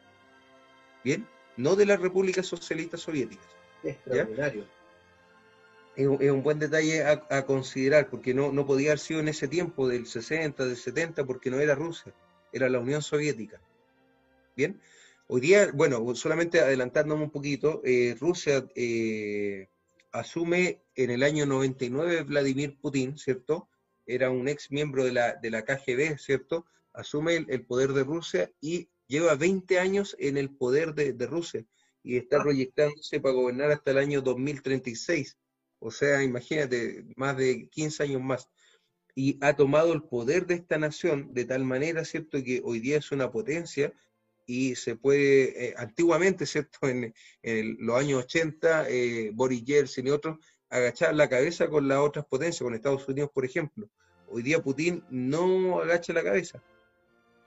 ¿Bien? No de las repúblicas socialistas soviéticas. Extraordinario. Es, un buen detalle a, considerar, porque no, no podía haber sido en ese tiempo del 60, del 70, porque no era Rusia, era la Unión Soviética. ¿Bien? Hoy día, bueno, solamente adelantándome un poquito, eh, Rusia eh, asume en el año 99 Vladimir Putin, ¿cierto? Era un ex miembro de la, de la KGB, ¿cierto? Asume el, poder de Rusia y lleva 20 años en el poder de, Rusia y está ah. proyectándose para gobernar hasta el año 2036. O sea, imagínate, más de 15 años más. Y ha tomado el poder de esta nación de tal manera, ¿cierto?, que hoy día es una potencia y se puede, eh, antiguamente, ¿cierto? (laughs) En, los años 80, eh, Boris Yeltsin y otros, agachar la cabeza con las otras potencias, con Estados Unidos, por ejemplo. Hoy día Putin no agacha la cabeza.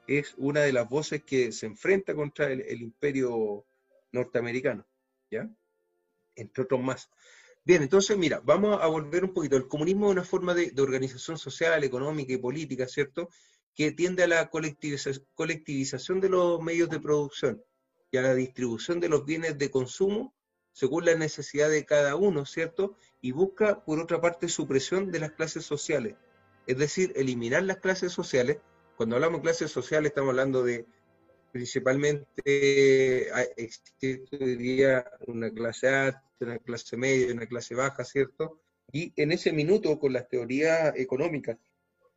Es una de las voces que se enfrenta contra el, imperio norteamericano, ¿ya? Entre otros más. Bien, entonces, mira, vamos a volver un poquito. El comunismo es una forma de, de organización social, económica y política, ¿cierto? Que tiende a la colectivización de los medios de producción y a la distribución de los bienes de consumo según la necesidad de cada uno, ¿cierto? Y busca, por otra parte, supresión de las clases sociales, es decir, eliminar las clases sociales Cuando hablamos de clases sociales estamos hablando de principalmente, día una clase alta, una clase media, una clase baja, ¿cierto? Y en ese minuto, con las teorías económicas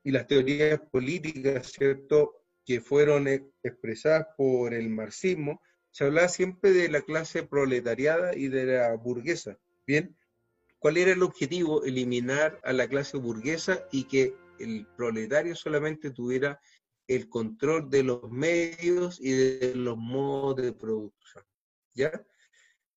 y las teorías políticas, ¿cierto?, que fueron expresadas por el marxismo, se hablaba siempre de la clase proletariada y de la burguesa. Bien, ¿cuál era el objetivo? Eliminar a la clase burguesa y que el proletario solamente tuviera el control de los medios y de los modos de producción. ¿Ya?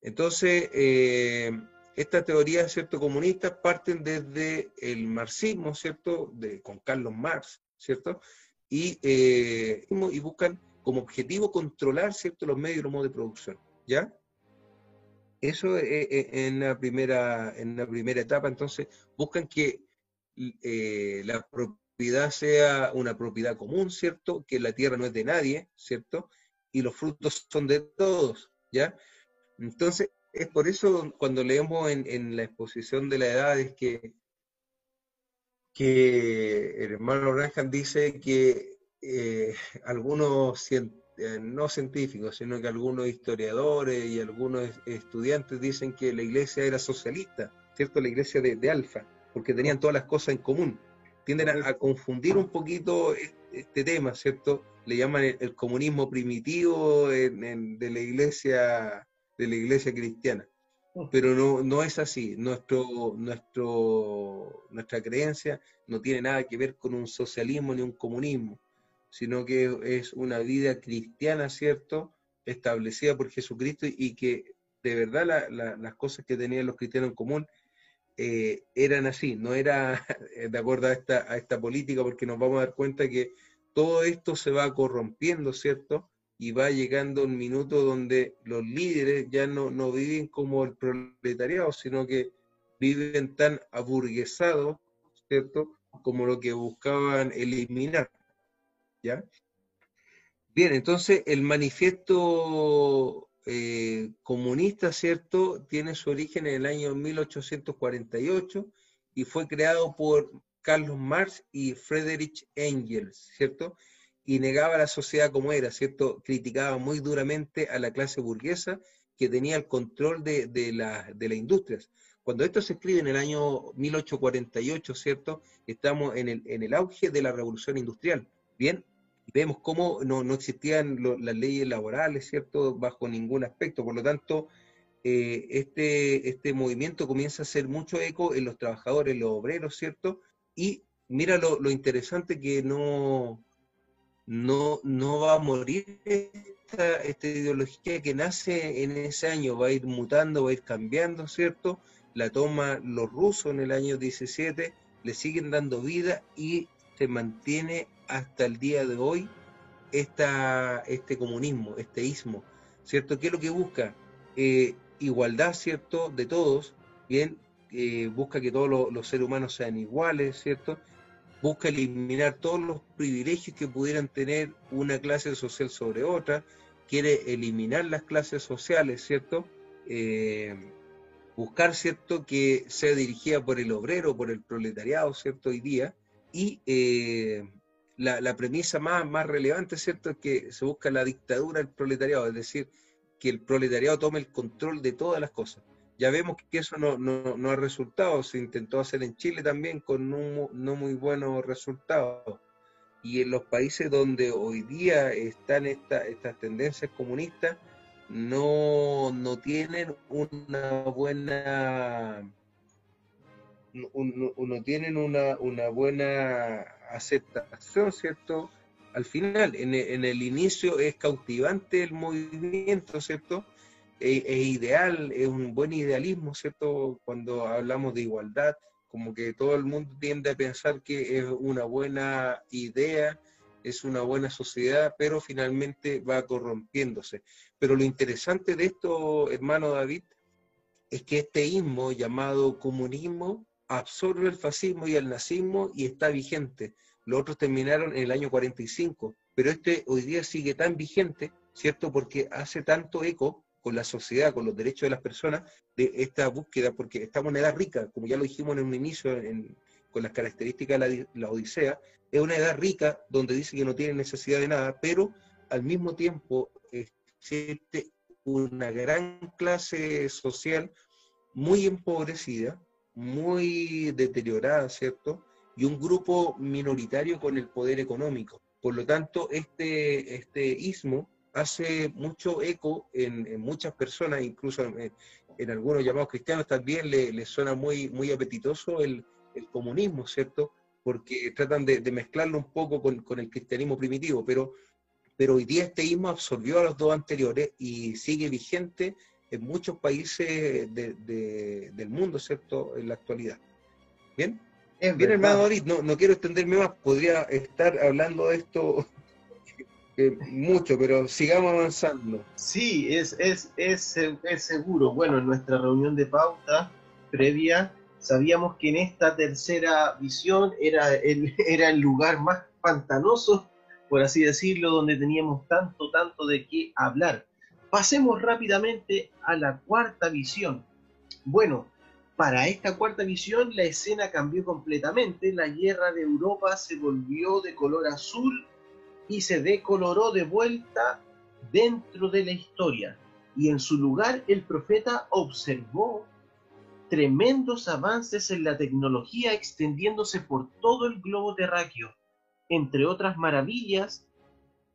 Entonces, eh, estas teorías, ¿cierto?, comunistas parten desde el marxismo, ¿cierto?, de, con Carlos Marx, ¿cierto?, y, eh, y buscan como objetivo controlar, ¿cierto?, los medios y los modos de producción, ¿ya? Eso en, la primera, en la primera etapa, entonces, buscan que eh, la propiedad sea una propiedad común, ¿cierto?, que la tierra no es de nadie, ¿cierto?, y los frutos son de todos, ¿ya? Entonces, es por eso cuando leemos en, la exposición de la edad es que, que el hermano Ranjan dice que eh, algunos, eh, no científicos, sino que algunos historiadores y algunos estudiantes dicen que la iglesia era socialista, ¿cierto? La iglesia de, Alfa, porque tenían todas las cosas en común. Tienden a, confundir un poquito este tema, ¿cierto? Le llaman el, comunismo primitivo de la iglesia de la iglesia cristiana. Oh. Pero no, no es así. Nuestro, nuestro, nuestra creencia no tiene nada que ver con un socialismo ni un comunismo, sino que es una vida cristiana, ¿cierto? Establecida por Jesucristo y que de verdad las cosas que tenían los cristianos en común eh, eran así, no era (laughs) de acuerdo a esta, a esta política, porque nos vamos a dar cuenta que todo esto se va corrompiendo, ¿cierto? Y va llegando un minuto donde los líderes ya no, no viven como el proletariado, sino que viven tan aburguesados, ¿cierto? Como lo que buscaban eliminar, ¿ya? Bien, entonces el manifiesto eh, comunista, ¿cierto? Tiene su origen en el año 1848 y fue creado por Carlos Marx y Friedrich Engels, ¿cierto? Y negaba a la sociedad como era, ¿cierto? Criticaba muy duramente a la clase burguesa que tenía el control de, de, de las industrias. Cuando esto se escribe en el año 1848, ¿cierto? Estamos en el, en el auge de la revolución industrial. Bien, vemos cómo no, no existían las leyes laborales, ¿cierto? Bajo ningún aspecto. Por lo tanto, eh, este, este movimiento comienza a hacer mucho eco en los trabajadores, los obreros, ¿cierto? Y mira lo, lo interesante que no, no, no va a morir esta, ideología que nace en ese año, va a ir mutando, va a ir cambiando, ¿cierto? La toma los rusos en el año 17, le siguen dando vida y se mantiene hasta el día de hoy esta, este comunismo, este ismo, ¿cierto? ¿Qué es lo que busca? Eh, igualdad, ¿cierto? De todos, bien, eh, busca que todos los seres humanos sean iguales, ¿cierto? Busca eliminar todos los privilegios que pudieran tener una clase social sobre otra, quiere eliminar las clases sociales, ¿cierto? Eh, buscar, ¿cierto?, que sea dirigida por el obrero, por el proletariado, ¿cierto?, hoy día, y eh, la, premisa más, más relevante, ¿cierto?, es que se busca la dictadura del proletariado, es decir, que el proletariado tome el control de todas las cosas ya vemos que eso no, ha resultado, se intentó hacer en Chile también con no muy buenos resultados. Y en los países donde hoy día están estas tendencias comunistas, no, no tienen una buena no, tienen una, una, buena aceptación, ¿cierto? Al final, en el inicio es cautivante el movimiento, ¿cierto? Es, ideal, es un buen idealismo, ¿cierto? Cuando hablamos de igualdad, como que todo el mundo tiende a pensar que es una buena idea, es una buena sociedad, pero finalmente va corrompiéndose. Pero lo interesante de esto, hermano David, es que este ismo llamado comunismo absorbe el fascismo y el nazismo y está vigente. Los otros terminaron en el año 45, pero este hoy día sigue tan vigente, ¿cierto? Porque hace tanto eco con la sociedad, con los derechos de las personas, de esta búsqueda, porque estamos en edad rica, como ya lo dijimos en un inicio, con las características de la, Odisea, es una edad rica donde dice que no tiene necesidad de nada, pero al mismo tiempo existe una gran clase social muy empobrecida, muy deteriorada, ¿cierto? Y un grupo minoritario con el poder económico. Por lo tanto, este, este ismo hace mucho eco en, muchas personas, incluso en, algunos llamados cristianos también les suena muy, muy apetitoso el, comunismo, ¿cierto? Porque tratan de, mezclarlo un poco con, el cristianismo primitivo, pero, pero hoy día este ismo absorbió a los dos anteriores y sigue vigente en muchos países del mundo, ¿cierto? En la actualidad. ¿Bien? Bien, hermano no, no quiero extenderme más, podría estar hablando de esto mucho, pero sigamos avanzando. Sí, es, es, es, es, seguro. Bueno, en nuestra reunión de pauta previa, sabíamos que en esta tercera visión era el, (laughs) era el lugar más pantanoso, por así decirlo, donde teníamos tanto, tanto de qué hablar. Pasemos rápidamente a la cuarta visión. Bueno, para esta cuarta visión la escena cambió completamente, la guerra de Europa se volvió de color azul y se decoloró de vuelta dentro de la historia. Y en su lugar el profeta observó tremendos avances en la tecnología extendiéndose por todo el globo terráqueo. Entre otras maravillas,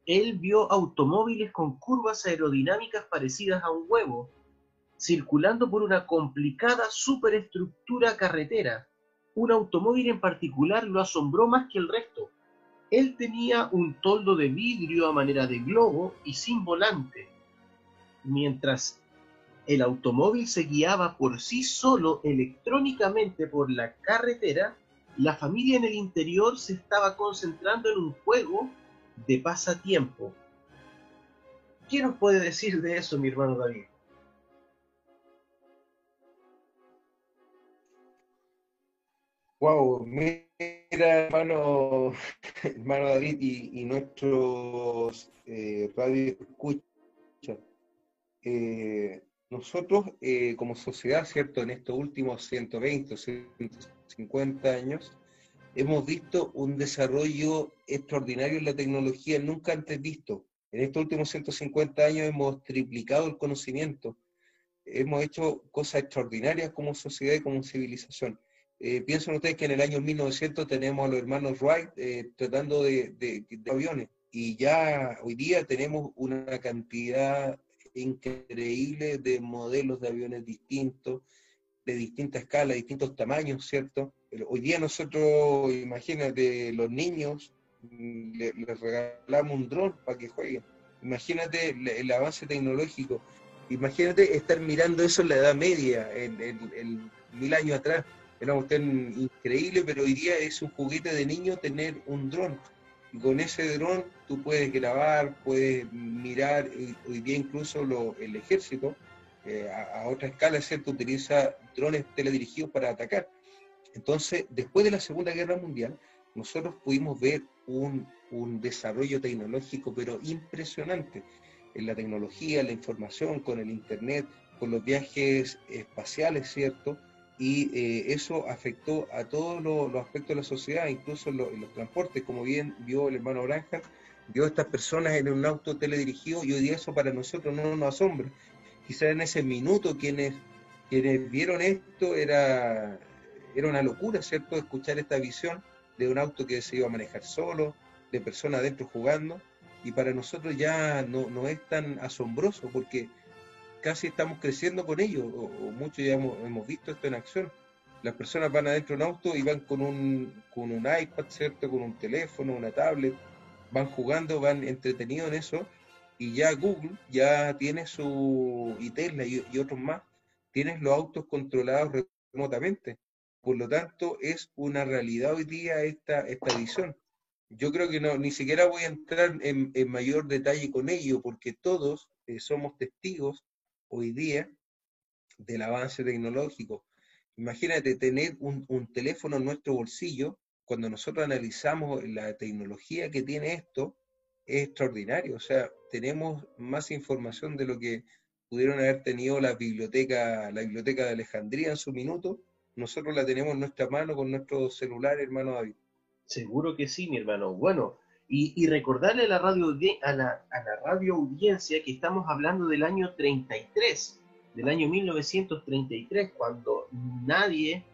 él vio automóviles con curvas aerodinámicas parecidas a un huevo, circulando por una complicada superestructura carretera. Un automóvil en particular lo asombró más que el resto él tenía un toldo de vidrio a manera de globo y sin volante. Mientras el automóvil se guiaba por sí solo electrónicamente por la carretera, la familia en el interior se estaba concentrando en un juego de pasatiempo. ¿Qué nos puede decir de eso, mi hermano David? Wow, hermano, (laughs) hermano David y, nuestros eh, radio escucha. Eh, nosotros, eh, como sociedad, ¿cierto? En estos últimos 120 150 años, hemos visto un desarrollo extraordinario en la tecnología nunca antes visto. En estos últimos 150 años hemos triplicado el conocimiento, hemos hecho cosas extraordinarias como sociedad y como civilización. Eh, piensen ustedes que en el año 1900 tenemos a los hermanos Wright eh, tratando de, aviones y ya hoy día tenemos una cantidad increíble de modelos de aviones distintos, de distinta escala, distintos tamaños, ¿cierto? hoy día nosotros, imagínate, los niños mm, les, regalamos un dron para que jueguen. Imagínate el, avance tecnológico. Imagínate estar mirando eso en la Edad Media, en mil años atrás era una cuestión increíble, pero hoy día es un juguete de niño tener un dron. Y con ese dron tú puedes grabar, puedes mirar, hoy día incluso el ejército, eh, a, otra escala, ¿cierto? Utiliza drones teledirigidos para atacar. Entonces, después de la Segunda Guerra Mundial, nosotros pudimos ver un, un desarrollo tecnológico, pero impresionante, en la tecnología, la información, con el Internet, con los viajes espaciales, ¿cierto? Y eh, eso afectó a todos los, aspectos de la sociedad, incluso los transportes, como bien vio el hermano Branja, vio a estas personas en un auto teledirigido y hoy día eso para nosotros no nos asombra. Quizás en ese minuto quienes, quienes vieron esto era, era una locura, ¿cierto?, escuchar esta visión de un auto que se iba a manejar solo, de personas adentro jugando, y para nosotros ya no, no es tan asombroso porque casi estamos creciendo con ellos, o, muchos ya hemos, visto esto en acción. Las personas van adentro de un auto y van con un, con un iPad, ¿cierto? Con un teléfono, una tablet, van jugando, van entretenidos en eso, y ya Google ya tiene su, y Tesla y, otros más, tienen los autos controlados remotamente. Por lo tanto, es una realidad hoy día esta, esta visión. Yo creo que no, ni siquiera voy a entrar en, mayor detalle con ello, porque todos eh, somos testigos hoy día del avance tecnológico. Imagínate tener un, teléfono en nuestro bolsillo, cuando nosotros analizamos la tecnología que tiene esto, es extraordinario. O sea, tenemos más información de lo que pudieron haber tenido la biblioteca, la biblioteca de Alejandría en su minuto, nosotros la tenemos en nuestra mano con nuestro celular, hermano David. Seguro que sí, mi hermano. Bueno, y, recordarle a la, radio, a, la, radio audiencia que estamos hablando del año 33, del año 1933, cuando nadie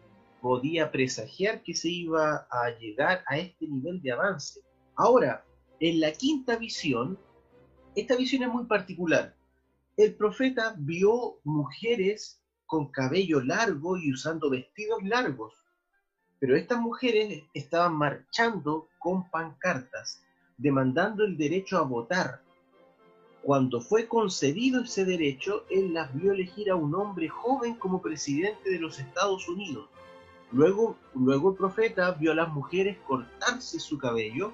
podía presagiar que se iba a llegar a este nivel de avance. Ahora, en la quinta visión, esta visión es muy particular. El profeta vio mujeres con cabello largo y usando vestidos largos, pero estas mujeres estaban marchando con pancartas, demandando el derecho a votar. Cuando fue concedido ese derecho, él las vio elegir a un hombre joven como presidente de los Estados Unidos. Luego, luego el profeta vio a las mujeres cortarse su cabello.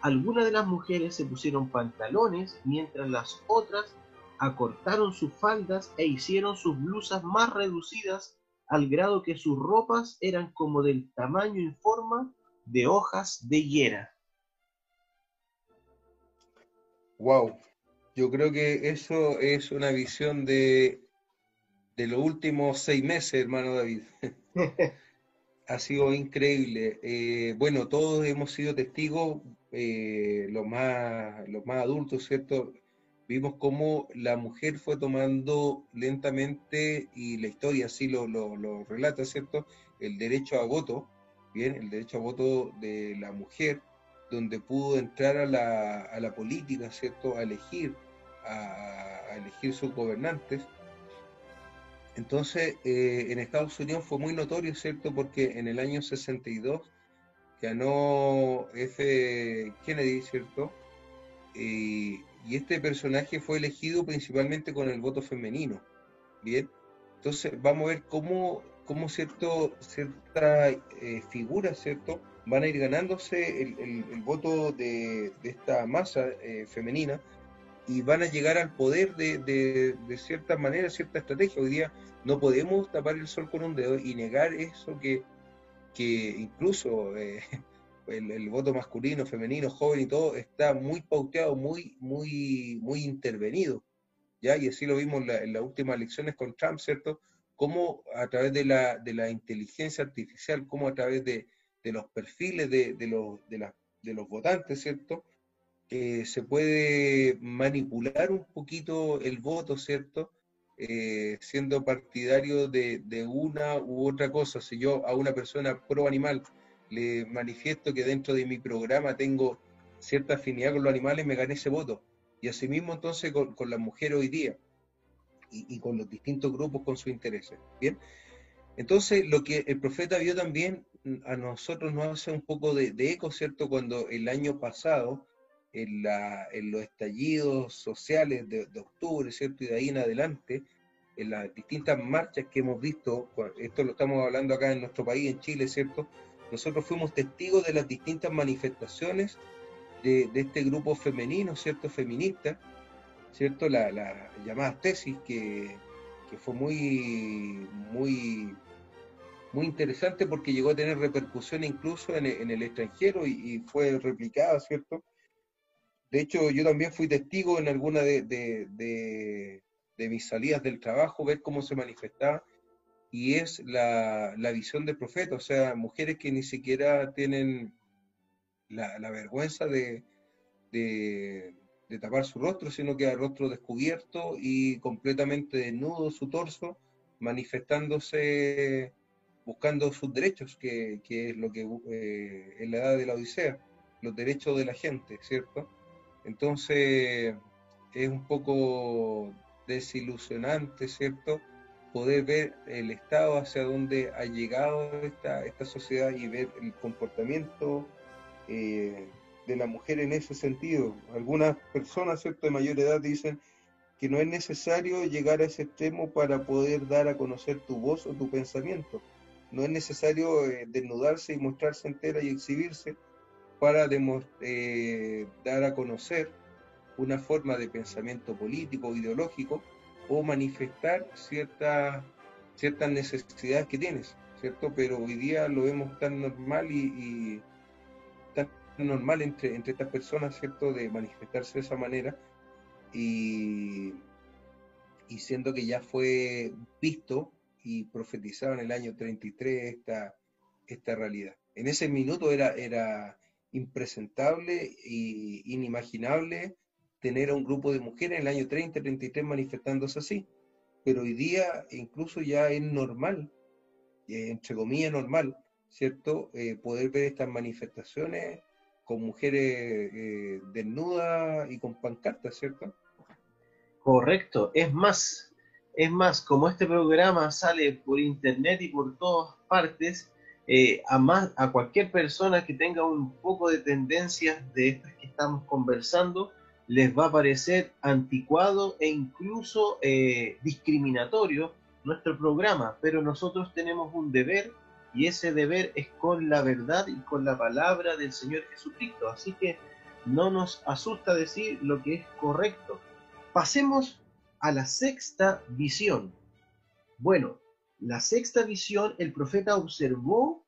Algunas de las mujeres se pusieron pantalones, mientras las otras acortaron sus faldas e hicieron sus blusas más reducidas al grado que sus ropas eran como del tamaño y forma de hojas de hiera. Wow, yo creo que eso es una visión de, de los últimos seis meses, hermano David. (laughs) ha sido increíble. Eh, bueno, todos hemos sido testigos, eh, los, más, los más adultos, ¿cierto? Vimos cómo la mujer fue tomando lentamente, y la historia así lo, lo relata, ¿cierto? El derecho a voto, bien, el derecho a voto de la mujer donde pudo entrar a la, a la política, ¿cierto? A elegir, a, elegir sus gobernantes. Entonces, eh, en Estados Unidos fue muy notorio, ¿cierto? Porque en el año 62 ganó F. Kennedy, ¿cierto? y este personaje fue elegido principalmente con el voto femenino, ¿bien? Entonces, vamos a ver cómo, cómo cierto, cierta eh, figura, ¿cierto? van a ir ganándose el, voto de, esta masa eh, femenina y van a llegar al poder de, cierta manera, cierta estrategia. Hoy día no podemos tapar el sol con un dedo y negar eso que, que incluso eh, el, voto masculino, femenino, joven y todo está muy pauteado, muy, muy, muy intervenido. ¿ya? Y así lo vimos en las últimas elecciones con Trump, ¿cierto? Cómo a través de la, de la inteligencia artificial, cómo a través de, de los perfiles de, los, de, los votantes, ¿cierto? Eh, se puede manipular un poquito el voto, ¿cierto? Eh, siendo partidario de, una u otra cosa. Si yo a una persona pro animal le manifiesto que dentro de mi programa tengo cierta afinidad con los animales, me gané ese voto. Y asimismo entonces con, con la mujer hoy día y, y, con los distintos grupos con sus intereses. Bien. Entonces, lo que el profeta vio también a nosotros nos hace un poco de, eco, ¿cierto? Cuando el año pasado, en, los estallidos sociales de, octubre, ¿cierto? Y de ahí en adelante, en las distintas marchas que hemos visto, esto lo estamos hablando acá en nuestro país, en Chile, ¿cierto? Nosotros fuimos testigos de las distintas manifestaciones de, este grupo femenino, ¿cierto? Feminista, ¿cierto? La, la llamada tesis que, que fue muy, muy muy interesante porque llegó a tener repercusión incluso en, el extranjero y, fue replicada, ¿cierto? De hecho, yo también fui testigo en alguna de, mis salidas del trabajo, ver cómo se manifestaba, y es la, visión del profeta, o sea, mujeres que ni siquiera tienen la, vergüenza de, de, tapar su rostro, sino que el rostro descubierto y completamente desnudo su torso, manifestándose buscando sus derechos, que, es lo que eh, en la edad de la Odisea, los derechos de la gente, ¿cierto? Entonces es un poco desilusionante, ¿cierto? Poder ver el estado hacia donde ha llegado esta, esta sociedad y ver el comportamiento eh, de la mujer en ese sentido. Algunas personas, de mayor edad dicen que no es necesario llegar a ese extremo para poder dar a conocer tu voz o tu pensamiento no es necesario eh, desnudarse y mostrarse entera y exhibirse para eh, dar a conocer una forma de pensamiento político ideológico o manifestar ciertas ciertas necesidades que tienes, ¿cierto? Pero hoy día lo vemos tan normal y, tan normal entre, entre estas personas, ¿cierto? De manifestarse de esa manera y, y siendo que ya fue visto y profetizaba en el año 33 esta, esta realidad. En ese minuto era, era impresentable e inimaginable tener a un grupo de mujeres en el año 30, 33 manifestándose así. Pero hoy día incluso ya es normal, eh, entre comillas normal, ¿cierto? Eh, poder ver estas manifestaciones con mujeres eh, desnudas y con pancartas, ¿cierto? Correcto. Es más, es más, como este programa sale por internet y por todas partes, a, más, a cualquier persona que tenga un poco de tendencias de estas que estamos conversando, les va a parecer anticuado e incluso eh, discriminatorio nuestro programa, pero nosotros tenemos un deber y ese deber es con la verdad y con la palabra del Señor Jesucristo. Así que no nos asusta decir lo que es correcto. Pasemos a la sexta visión. Bueno, la sexta visión, el profeta observó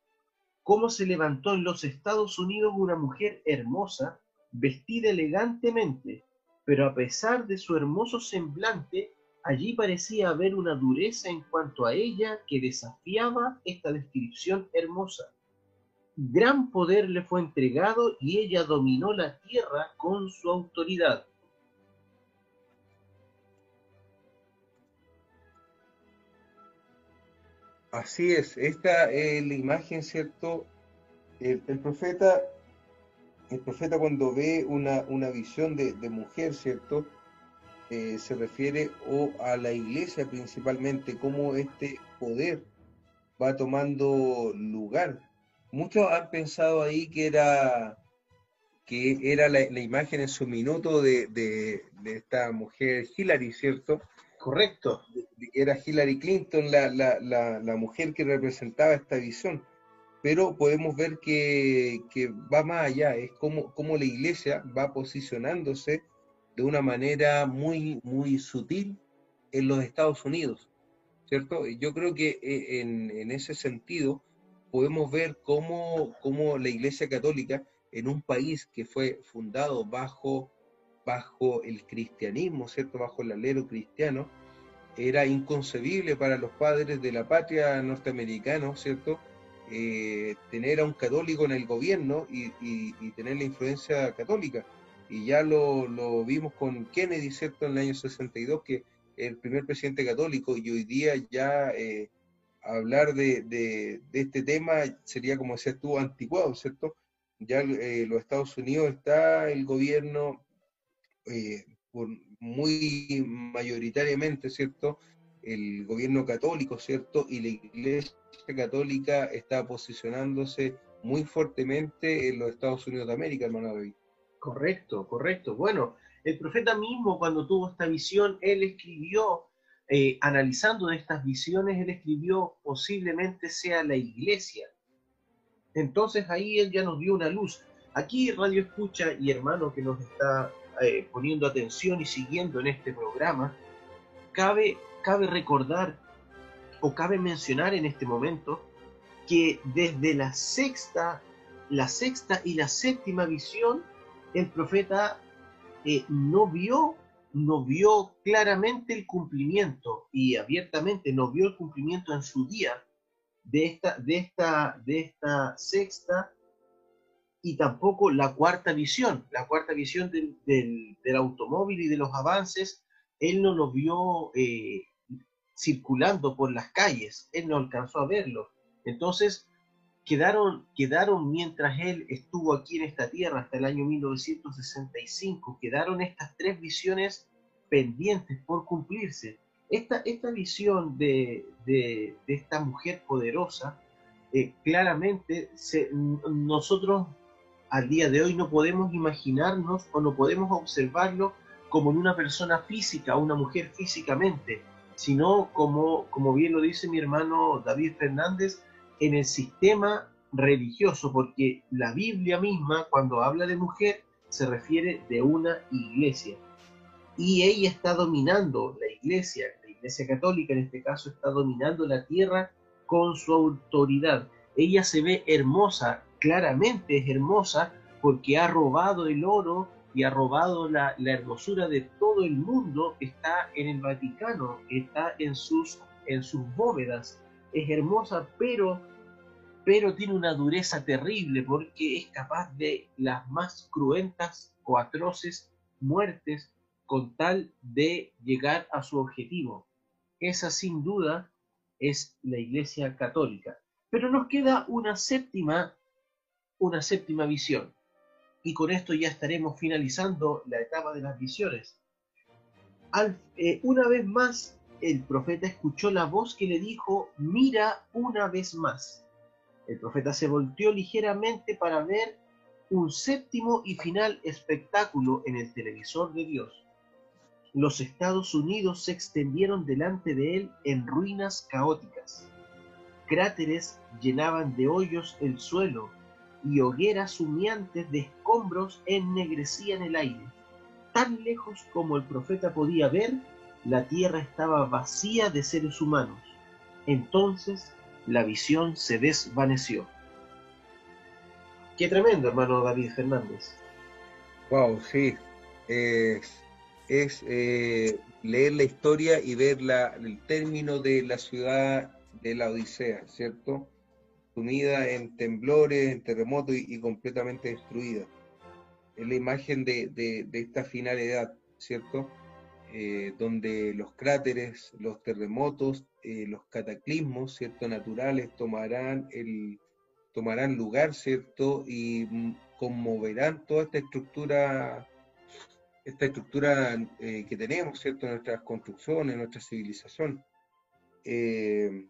cómo se levantó en los Estados Unidos una mujer hermosa vestida elegantemente, pero a pesar de su hermoso semblante, allí parecía haber una dureza en cuanto a ella que desafiaba esta descripción hermosa. Gran poder le fue entregado y ella dominó la tierra con su autoridad. Así es, esta es la imagen, ¿cierto? El, profeta el profeta cuando ve una, visión de, mujer, ¿cierto? Eh, se refiere o a la iglesia principalmente, cómo este poder va tomando lugar. Muchos han pensado ahí que era, que era la, imagen en su minuto de, esta mujer Hillary, ¿cierto? Correcto. Era Hillary Clinton la, la mujer que representaba esta visión pero podemos ver que, va más allá, es como, como, la iglesia va posicionándose de una manera muy, muy sutil en los Estados Unidos, ¿cierto? Yo creo que eh, en, ese sentido podemos ver cómo, cómo, la iglesia católica en un país que fue fundado bajo, bajo el cristianismo, ¿cierto? Bajo el alero cristiano, era inconcebible para los padres de la patria norteamericana, ¿cierto? Eh, tener a un católico en el gobierno y, tener la influencia católica. Y ya lo, vimos con Kennedy, ¿cierto? En el año 62, que el primer presidente católico, y hoy día ya eh, hablar de, este tema sería, como decías tú, anticuado, ¿cierto? Ya eh, los Estados Unidos está el gobierno muy mayoritariamente, ¿cierto? El gobierno católico, ¿cierto? Y la iglesia católica está posicionándose muy fuertemente en los Estados Unidos de América, hermano David. Correcto, correcto. Bueno, el profeta mismo cuando tuvo esta visión, él escribió, eh, analizando de estas visiones, él escribió posiblemente sea la iglesia. Entonces ahí él ya nos dio una luz. Aquí Radio Escucha y hermano que nos está eh, poniendo atención y siguiendo en este programa, cabe, cabe recordar o cabe mencionar en este momento que desde la sexta, la sexta y la séptima visión, el profeta eh, no vio, no vio claramente el cumplimiento y abiertamente no vio el cumplimiento en su día de esta, de esta, de esta sexta y tampoco la cuarta visión, la cuarta visión del, del, automóvil y de los avances, él no lo vio eh, circulando por las calles, él no alcanzó a verlo. Entonces, quedaron, quedaron mientras él estuvo aquí en esta tierra hasta el año 1965, quedaron estas tres visiones pendientes por cumplirse. Esta, esta visión de, de, esta mujer poderosa, eh, claramente nosotros al día de hoy no podemos imaginarnos o no podemos observarlo como en una persona física, una mujer físicamente sino como, como bien lo dice mi hermano David Fernández, en el sistema religioso, porque la Biblia misma, cuando habla de mujer, se refiere de una iglesia. Y ella está dominando, la iglesia, la iglesia católica en este caso, está dominando la tierra con su autoridad. Ella se ve hermosa, claramente es hermosa, porque ha robado el oro y ha robado la, hermosura de todo el mundo, está en el Vaticano, está en sus en sus bóvedas, es hermosa, pero, pero tiene una dureza terrible porque es capaz de las más cruentas o atroces muertes con tal de llegar a su objetivo. Esa sin duda es la Iglesia Católica. Pero nos queda una séptima, una séptima visión. Y con esto ya estaremos finalizando la etapa de las visiones. Eh, una vez más, el profeta escuchó la voz que le dijo, mira una vez más. El profeta se volteó ligeramente para ver un séptimo y final espectáculo en el televisor de Dios. Los Estados Unidos se extendieron delante de él en ruinas caóticas. Cráteres llenaban de hoyos el suelo y hogueras humeantes de escombros ennegrecían el aire. Tan lejos como el profeta podía ver, la tierra estaba vacía de seres humanos. Entonces la visión se desvaneció. Qué tremendo, hermano David Fernández. Wow, sí. Es, eh, leer la historia y ver la, el término de la ciudad de la Odisea, ¿cierto? Sumida en temblores, en terremotos y, completamente destruida. Es la imagen de, de, esta finalidad, ¿cierto? Eh, donde los cráteres, los terremotos, eh, los cataclismos, ¿cierto? Naturales tomarán el, tomarán lugar, ¿cierto? Y mm, conmoverán toda esta estructura, esta estructura eh, que tenemos, ¿cierto? Nuestras construcciones, nuestra civilización. Eh,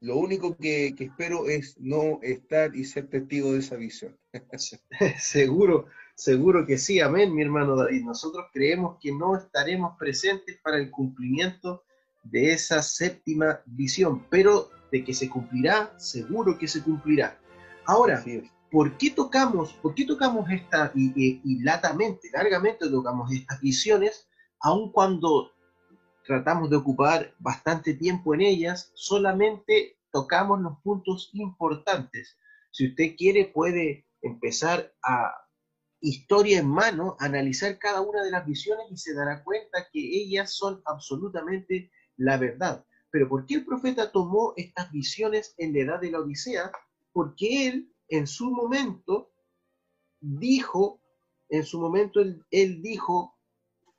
lo único que, espero es no estar y ser testigo de esa visión. (laughs) seguro, seguro que sí, amén, mi hermano David. Nosotros creemos que no estaremos presentes para el cumplimiento de esa séptima visión, pero de que se cumplirá, seguro que se cumplirá. Ahora, ¿por qué tocamos, por qué tocamos esta, y, latamente, largamente tocamos estas visiones, aun cuando tratamos de ocupar bastante tiempo en ellas, solamente tocamos los puntos importantes. Si usted quiere, puede empezar a historia en mano, analizar cada una de las visiones y se dará cuenta que ellas son absolutamente la verdad. Pero ¿por qué el profeta tomó estas visiones en la edad de la Odisea? porque él en su momento dijo, en su momento él, dijo,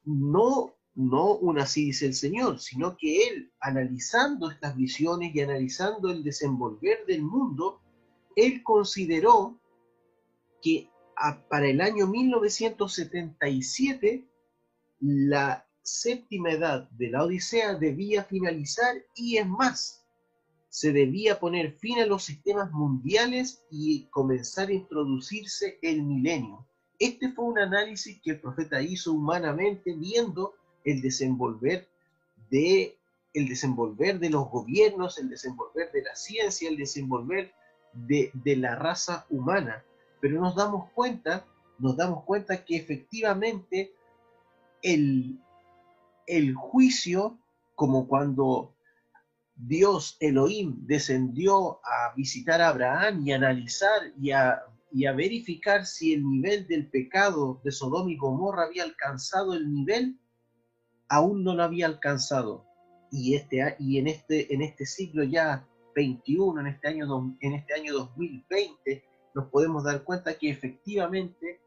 no, no un así dice el Señor, sino que él, analizando estas visiones y analizando el desenvolver del mundo, él consideró que para el año 1977 la séptima edad de la Odisea debía finalizar y es más, se debía poner fin a los sistemas mundiales y comenzar a introducirse el milenio. Este fue un análisis que el profeta hizo humanamente viendo el desenvolver de el desenvolver de los gobiernos, el desenvolver de la ciencia, el desenvolver de, de la raza humana. Pero nos damos cuenta, nos damos cuenta que efectivamente el, el juicio, como cuando Dios Elohim descendió a visitar a Abraham y a analizar y a, verificar si el nivel del pecado de Sodoma y Gomorra había alcanzado el nivel, aún no lo había alcanzado. Y, este, y en, este, en este siglo ya 21, en este, año, en este año 2020, nos podemos dar cuenta que efectivamente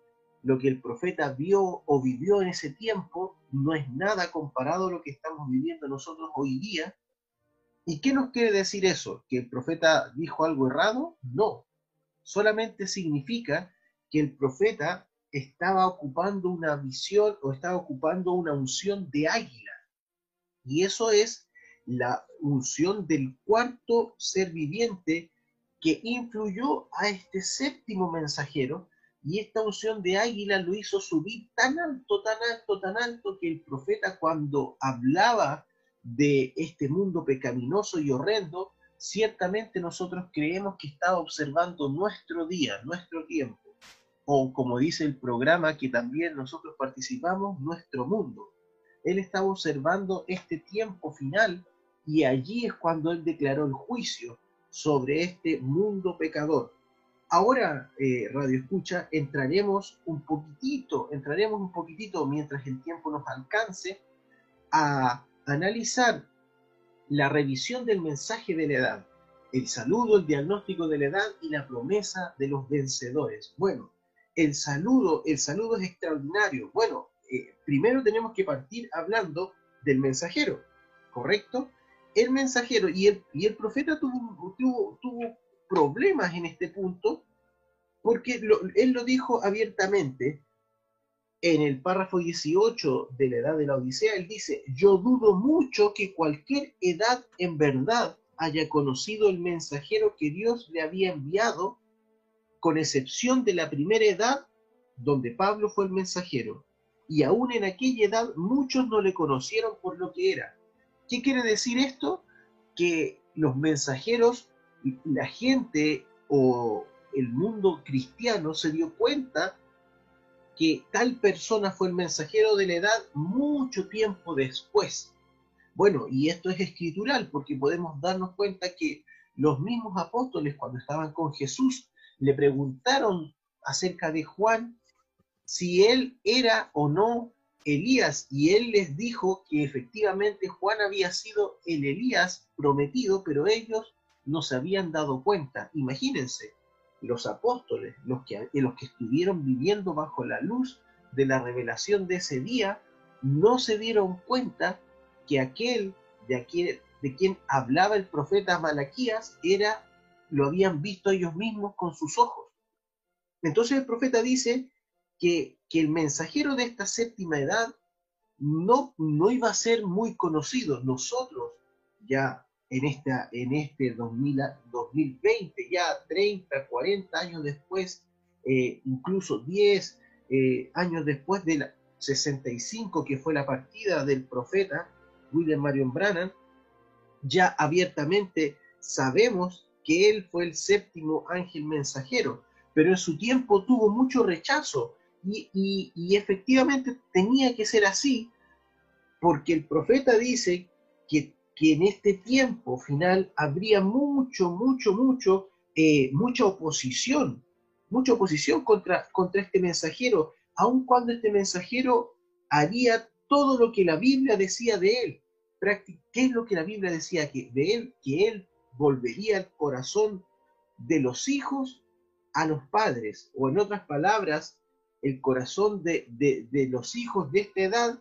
lo que el profeta vio o vivió en ese tiempo no es nada comparado a lo que estamos viviendo nosotros hoy día ¿Y qué nos quiere decir eso? ¿Que el profeta dijo algo errado? No. Solamente significa que el profeta estaba ocupando una visión o estaba ocupando una unción de águila. Y eso es la unción del cuarto ser viviente que influyó a este séptimo mensajero y esta unción de águila lo hizo subir tan alto, tan alto, tan alto que el profeta cuando hablaba de este mundo pecaminoso y horrendo, ciertamente nosotros creemos que está observando nuestro día, nuestro tiempo, o como dice el programa que también nosotros participamos, nuestro mundo. Él estaba observando este tiempo final y allí es cuando él declaró el juicio sobre este mundo pecador. Ahora, eh, Radio Escucha, entraremos un poquitito, entraremos un poquitito mientras el tiempo nos alcance a analizar la revisión del mensaje de la edad, el saludo, el diagnóstico de la edad y la promesa de los vencedores. Bueno, el saludo, el saludo es extraordinario. Bueno, eh, primero tenemos que partir hablando del mensajero, ¿correcto? El mensajero y el, y el profeta tuvo, tuvo, problemas en este punto porque él lo dijo abiertamente en el párrafo 18 de la edad de la Odisea, él dice, yo dudo mucho que cualquier edad en verdad haya conocido el mensajero que Dios le había enviado, con excepción de la primera edad donde Pablo fue el mensajero. Y aún en aquella edad muchos no le conocieron por lo que era. ¿Qué quiere decir esto? Que los mensajeros, la gente o el mundo cristiano se dio cuenta que tal persona fue el mensajero de la edad mucho tiempo después. Bueno, y esto es escritural porque podemos darnos cuenta que los mismos apóstoles cuando estaban con Jesús le preguntaron acerca de Juan si él era o no Elías y él les dijo que efectivamente Juan había sido el Elías prometido, pero ellos no se habían dado cuenta. Imagínense, los apóstoles, los que, los que estuvieron viviendo bajo la luz de la revelación de ese día, no se dieron cuenta que aquel de, aquel, de quien hablaba el profeta Malaquías era, lo habían visto ellos mismos con sus ojos. Entonces el profeta dice que, que el mensajero de esta séptima edad no, no iba a ser muy conocido. Nosotros ya en, esta, en este 2020, ya 30, 40 años después, eh, incluso 10 eh, años después de la 65, que fue la partida del profeta William Marion Brannan, ya abiertamente sabemos que él fue el séptimo ángel mensajero, pero en su tiempo tuvo mucho rechazo y, y efectivamente tenía que ser así, porque el profeta dice que que en este tiempo final habría mucho, mucho, mucho, eh, mucha oposición, mucha oposición contra, contra este mensajero, aun cuando este mensajero haría todo lo que la Biblia decía de él. ¿Qué es lo que la Biblia decía que, de él? Que él volvería el corazón de los hijos a los padres, o en otras palabras, el corazón de, de los hijos de esta edad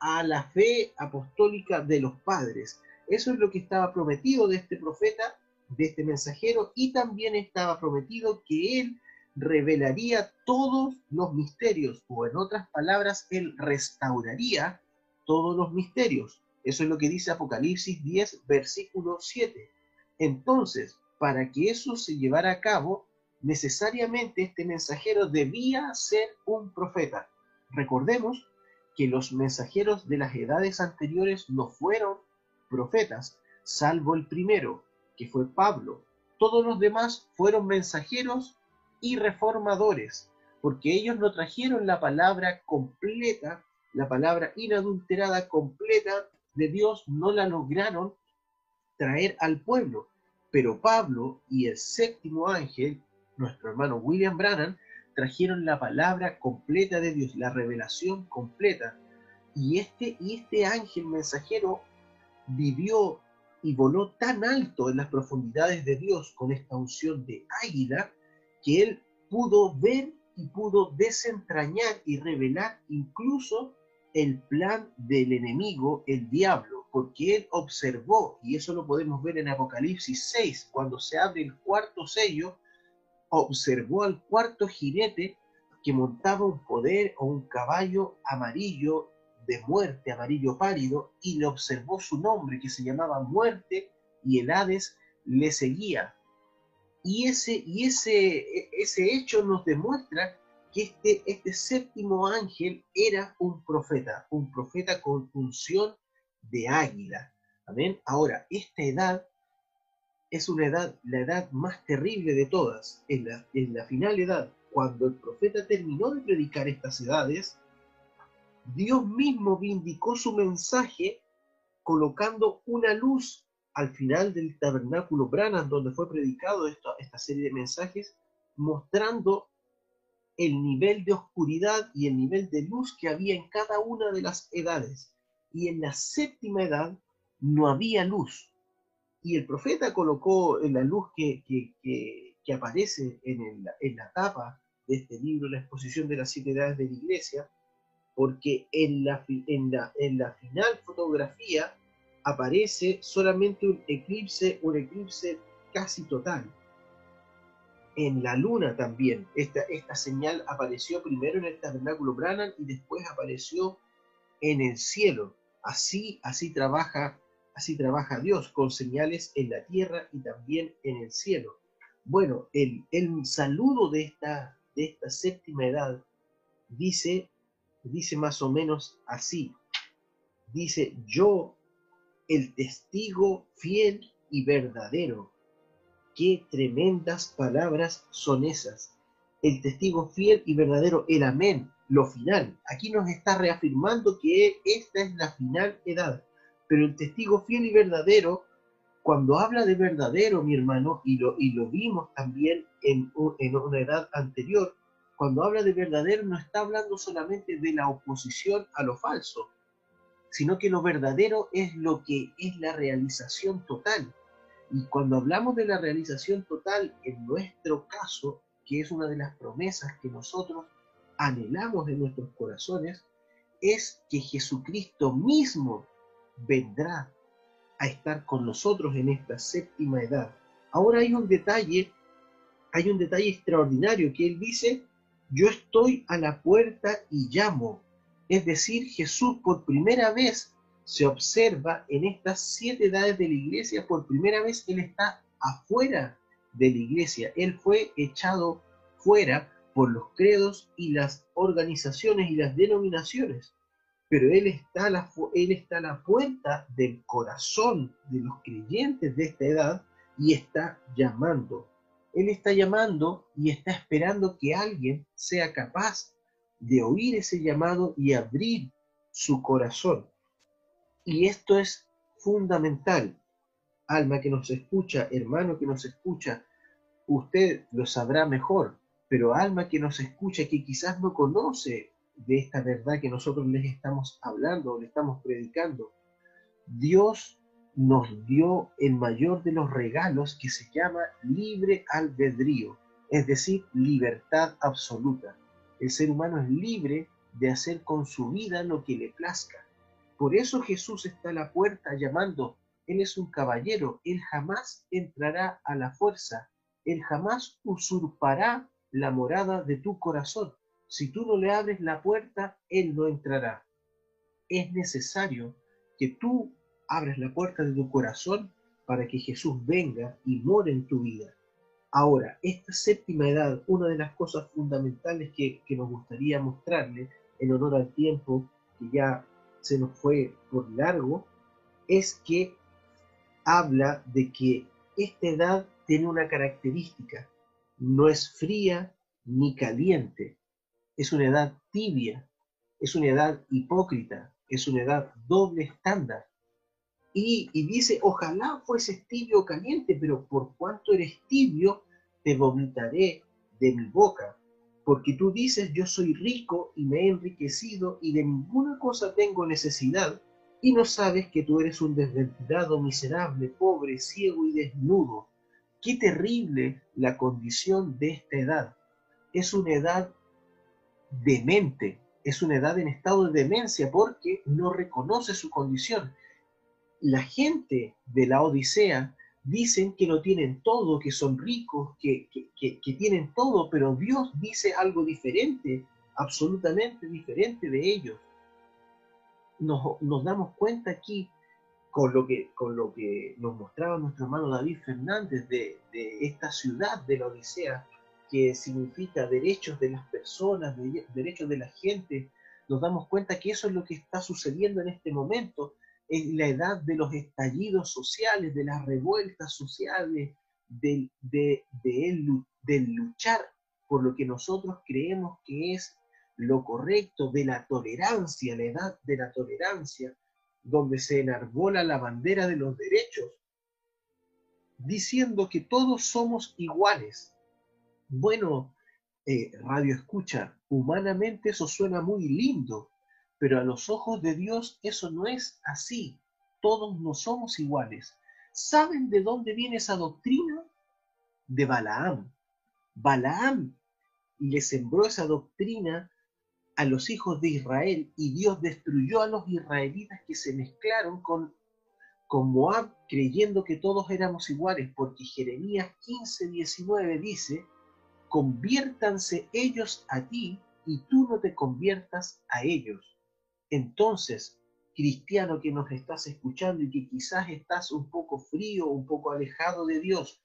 a la fe apostólica de los padres. Eso es lo que estaba prometido de este profeta, de este mensajero, y también estaba prometido que él revelaría todos los misterios, o en otras palabras, él restauraría todos los misterios. Eso es lo que dice Apocalipsis 10, versículo 7. Entonces, para que eso se llevara a cabo, necesariamente este mensajero debía ser un profeta. Recordemos que los mensajeros de las edades anteriores no fueron profetas, salvo el primero, que fue Pablo. Todos los demás fueron mensajeros y reformadores, porque ellos no trajeron la palabra completa, la palabra inadulterada completa de Dios, no la lograron traer al pueblo. Pero Pablo y el séptimo ángel, nuestro hermano William Brannan, trajeron la palabra completa de Dios, la revelación completa. Y este, y este ángel mensajero vivió y voló tan alto en las profundidades de Dios con esta unción de águila que él pudo ver y pudo desentrañar y revelar incluso el plan del enemigo, el diablo, porque él observó, y eso lo podemos ver en Apocalipsis 6, cuando se abre el cuarto sello, observó al cuarto jinete que montaba un poder o un caballo amarillo de muerte amarillo pálido y le observó su nombre que se llamaba muerte y el Hades le seguía. Y ese, y ese, ese hecho nos demuestra que este, este séptimo ángel era un profeta, un profeta con función de águila. Amén. Ahora, esta edad es una edad, la edad más terrible de todas. En la, en final edad, cuando el profeta terminó de predicar estas edades, Dios mismo vindicó su mensaje colocando una luz al final del tabernáculo Branham, donde fue predicado esta serie de mensajes, mostrando el nivel de oscuridad y el nivel de luz que había en cada una de las edades. Y en la séptima edad, no había luz. Y el profeta colocó en la luz que, que, aparece en, en la tapa de este libro, la exposición de las siete edades de la iglesia, porque en la, en la, en la final fotografía aparece solamente un eclipse, un eclipse casi total. En la luna también, esta, esta señal apareció primero en el tabernáculo Branham y después apareció en el cielo. Así, así trabaja, así trabaja Dios, con señales en la tierra y también en el cielo. Bueno, el, el saludo de esta, de esta séptima edad dice, dice más o menos así. Dice, yo, el testigo fiel y verdadero. Qué tremendas palabras son esas. El testigo fiel y verdadero, el amén, lo final. Aquí nos está reafirmando que esta es la final edad. Pero el testigo fiel y verdadero, cuando habla de verdadero, mi hermano, y lo, y lo vimos también en, en una edad anterior, cuando habla de verdadero no está hablando solamente de la oposición a lo falso, sino que lo verdadero es lo que es la realización total. Y cuando hablamos de la realización total, en nuestro caso, que es una de las promesas que nosotros anhelamos de nuestros corazones es que Jesucristo mismo vendrá a estar con nosotros en esta séptima edad. Ahora hay un detalle, hay un detalle extraordinario que él dice, yo estoy a la puerta y llamo. Es decir, Jesús por primera vez se observa en estas siete edades de la iglesia, por primera vez él está afuera de la iglesia, él fue echado fuera por los credos y las organizaciones y las denominaciones, pero Él está, a la, él está a la puerta del corazón de los creyentes de esta edad y está llamando. Él está llamando y está esperando que alguien sea capaz de oír ese llamado y abrir su corazón. Y esto es fundamental. Alma que nos escucha, hermano que nos escucha, usted lo sabrá mejor pero alma que nos escucha, que quizás no conoce de esta verdad que nosotros les estamos hablando o le estamos predicando, Dios nos dio el mayor de los regalos que se llama libre albedrío, es decir, libertad absoluta. El ser humano es libre de hacer con su vida lo que le plazca. Por eso Jesús está a la puerta llamando. Él es un caballero, él jamás entrará a la fuerza, él jamás usurpará la morada de tu corazón. Si tú no le abres la puerta, Él no entrará. Es necesario que tú abres la puerta de tu corazón para que Jesús venga y more en tu vida. Ahora, esta séptima edad, una de las cosas fundamentales que, que nos gustaría mostrarle en honor al tiempo que ya se nos fue por largo, es que habla de que esta edad tiene una característica, no es fría ni caliente, es una edad tibia, es una edad hipócrita, es una edad doble estándar. Y, dice, ojalá fueses tibio o caliente, pero por cuanto eres tibio, te vomitaré de mi boca. Porque tú dices, yo soy rico y me he enriquecido y de ninguna cosa tengo necesidad, y no sabes que tú eres un desventurado, miserable, pobre, ciego y desnudo. Qué terrible la condición de esta edad. Es una edad demente, es una edad en estado de demencia porque no reconoce su condición. La gente de la Odisea dicen que lo tienen todo, que son ricos, que, tienen todo, pero Dios dice algo diferente, absolutamente diferente de ellos. Nos damos cuenta aquí con lo que, con lo que nos mostraba nuestro hermano David Fernández de, esta ciudad de la Odisea, que significa derechos de las personas, derechos de la gente, nos damos cuenta que eso es lo que está sucediendo en este momento, en la edad de los estallidos sociales, de las revueltas sociales, del, de, del luchar por lo que nosotros creemos que es lo correcto, de la tolerancia, la edad de la tolerancia, donde se enarbola la bandera de los derechos, diciendo que todos somos iguales. Bueno, eh, radio escucha, humanamente eso suena muy lindo, pero a los ojos de Dios eso no es así. todos no somos iguales. ¿Saben de dónde viene esa doctrina? De Balaam. Balaam le sembró esa doctrina a los hijos de Israel y Dios destruyó a los israelitas que se mezclaron con, con Moab creyendo que todos éramos iguales, porque Jeremías 15, 19 dice, conviértanse ellos a ti y tú no te conviertas a ellos. Entonces, cristiano que nos estás escuchando y que quizás estás un poco frío, un poco alejado de Dios,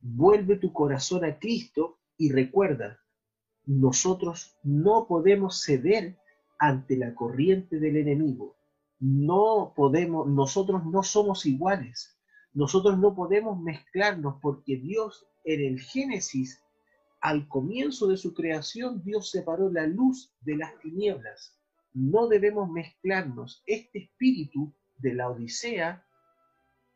vuelve tu corazón a Cristo y recuerda, nosotros no podemos ceder ante la corriente del enemigo. No podemos, nosotros no somos iguales. Nosotros no podemos mezclarnos porque Dios en el Génesis, al comienzo de su creación, Dios separó la luz de las tinieblas. No debemos mezclarnos. Este espíritu de la Odisea,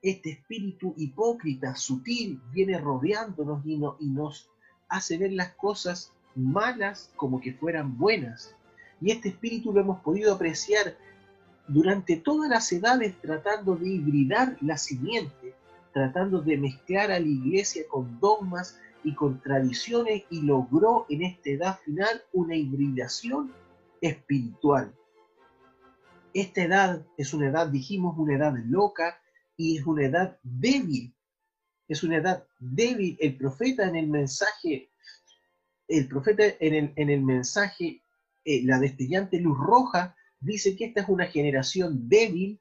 este espíritu hipócrita, sutil, viene rodeándonos y, y nos hace ver las cosas malas como que fueran buenas. Y este espíritu lo hemos podido apreciar durante todas las edades tratando de hibridar la simiente, tratando de mezclar a la iglesia con dogmas y con tradiciones y logró en esta edad final una hibridación espiritual. Esta edad es una edad, dijimos, una edad loca y es una edad débil. Es una edad débil. El profeta en el mensaje el profeta en el, mensaje, eh, la destellante luz roja, dice que esta es una generación débil,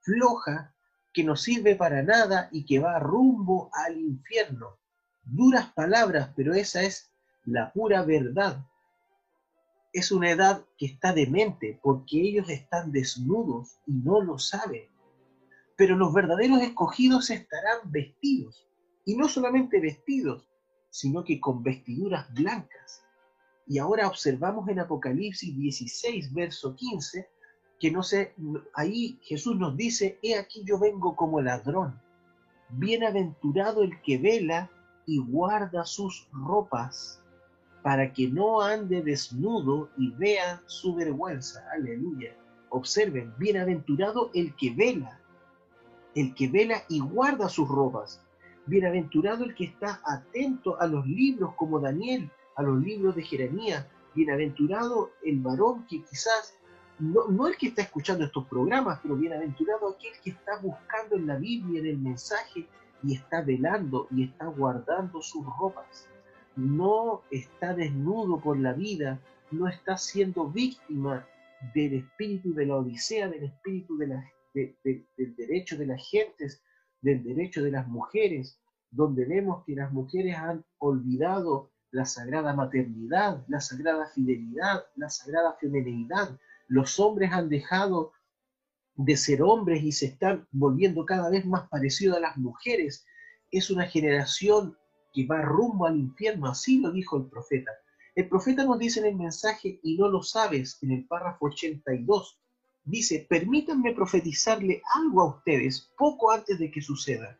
floja, que no sirve para nada y que va rumbo al infierno. Duras palabras, pero esa es la pura verdad. Es una edad que está demente porque ellos están desnudos y no lo saben. Pero los verdaderos escogidos estarán vestidos. Y no solamente vestidos, sino que con vestiduras blancas. Y ahora observamos en Apocalipsis 16, verso 15, que no sé, ahí Jesús nos dice, he aquí yo vengo como ladrón. Bienaventurado el que vela y guarda sus ropas, para que no ande desnudo y vea su vergüenza. Aleluya. Observen, bienaventurado el que vela, el que vela y guarda sus ropas, Bienaventurado el que está atento a los libros como Daniel, a los libros de Jeremías. Bienaventurado el varón que quizás, no, el que está escuchando estos programas, pero bienaventurado aquel que está buscando en la Biblia, en el mensaje, y está velando y está guardando sus ropas. No está desnudo por la vida, no está siendo víctima del espíritu de la Odisea, del espíritu del derecho de las gentes, del derecho de las mujeres, donde vemos que las mujeres han olvidado la sagrada maternidad, la sagrada fidelidad, la sagrada feminidad. Los hombres han dejado de ser hombres y se están volviendo cada vez más parecidos a las mujeres. Es una generación que va rumbo al infierno, así lo dijo el profeta. El profeta nos dice en el mensaje, y no lo sabes, en el párrafo 82, dice, permítanme profetizarle algo a ustedes poco antes de que suceda.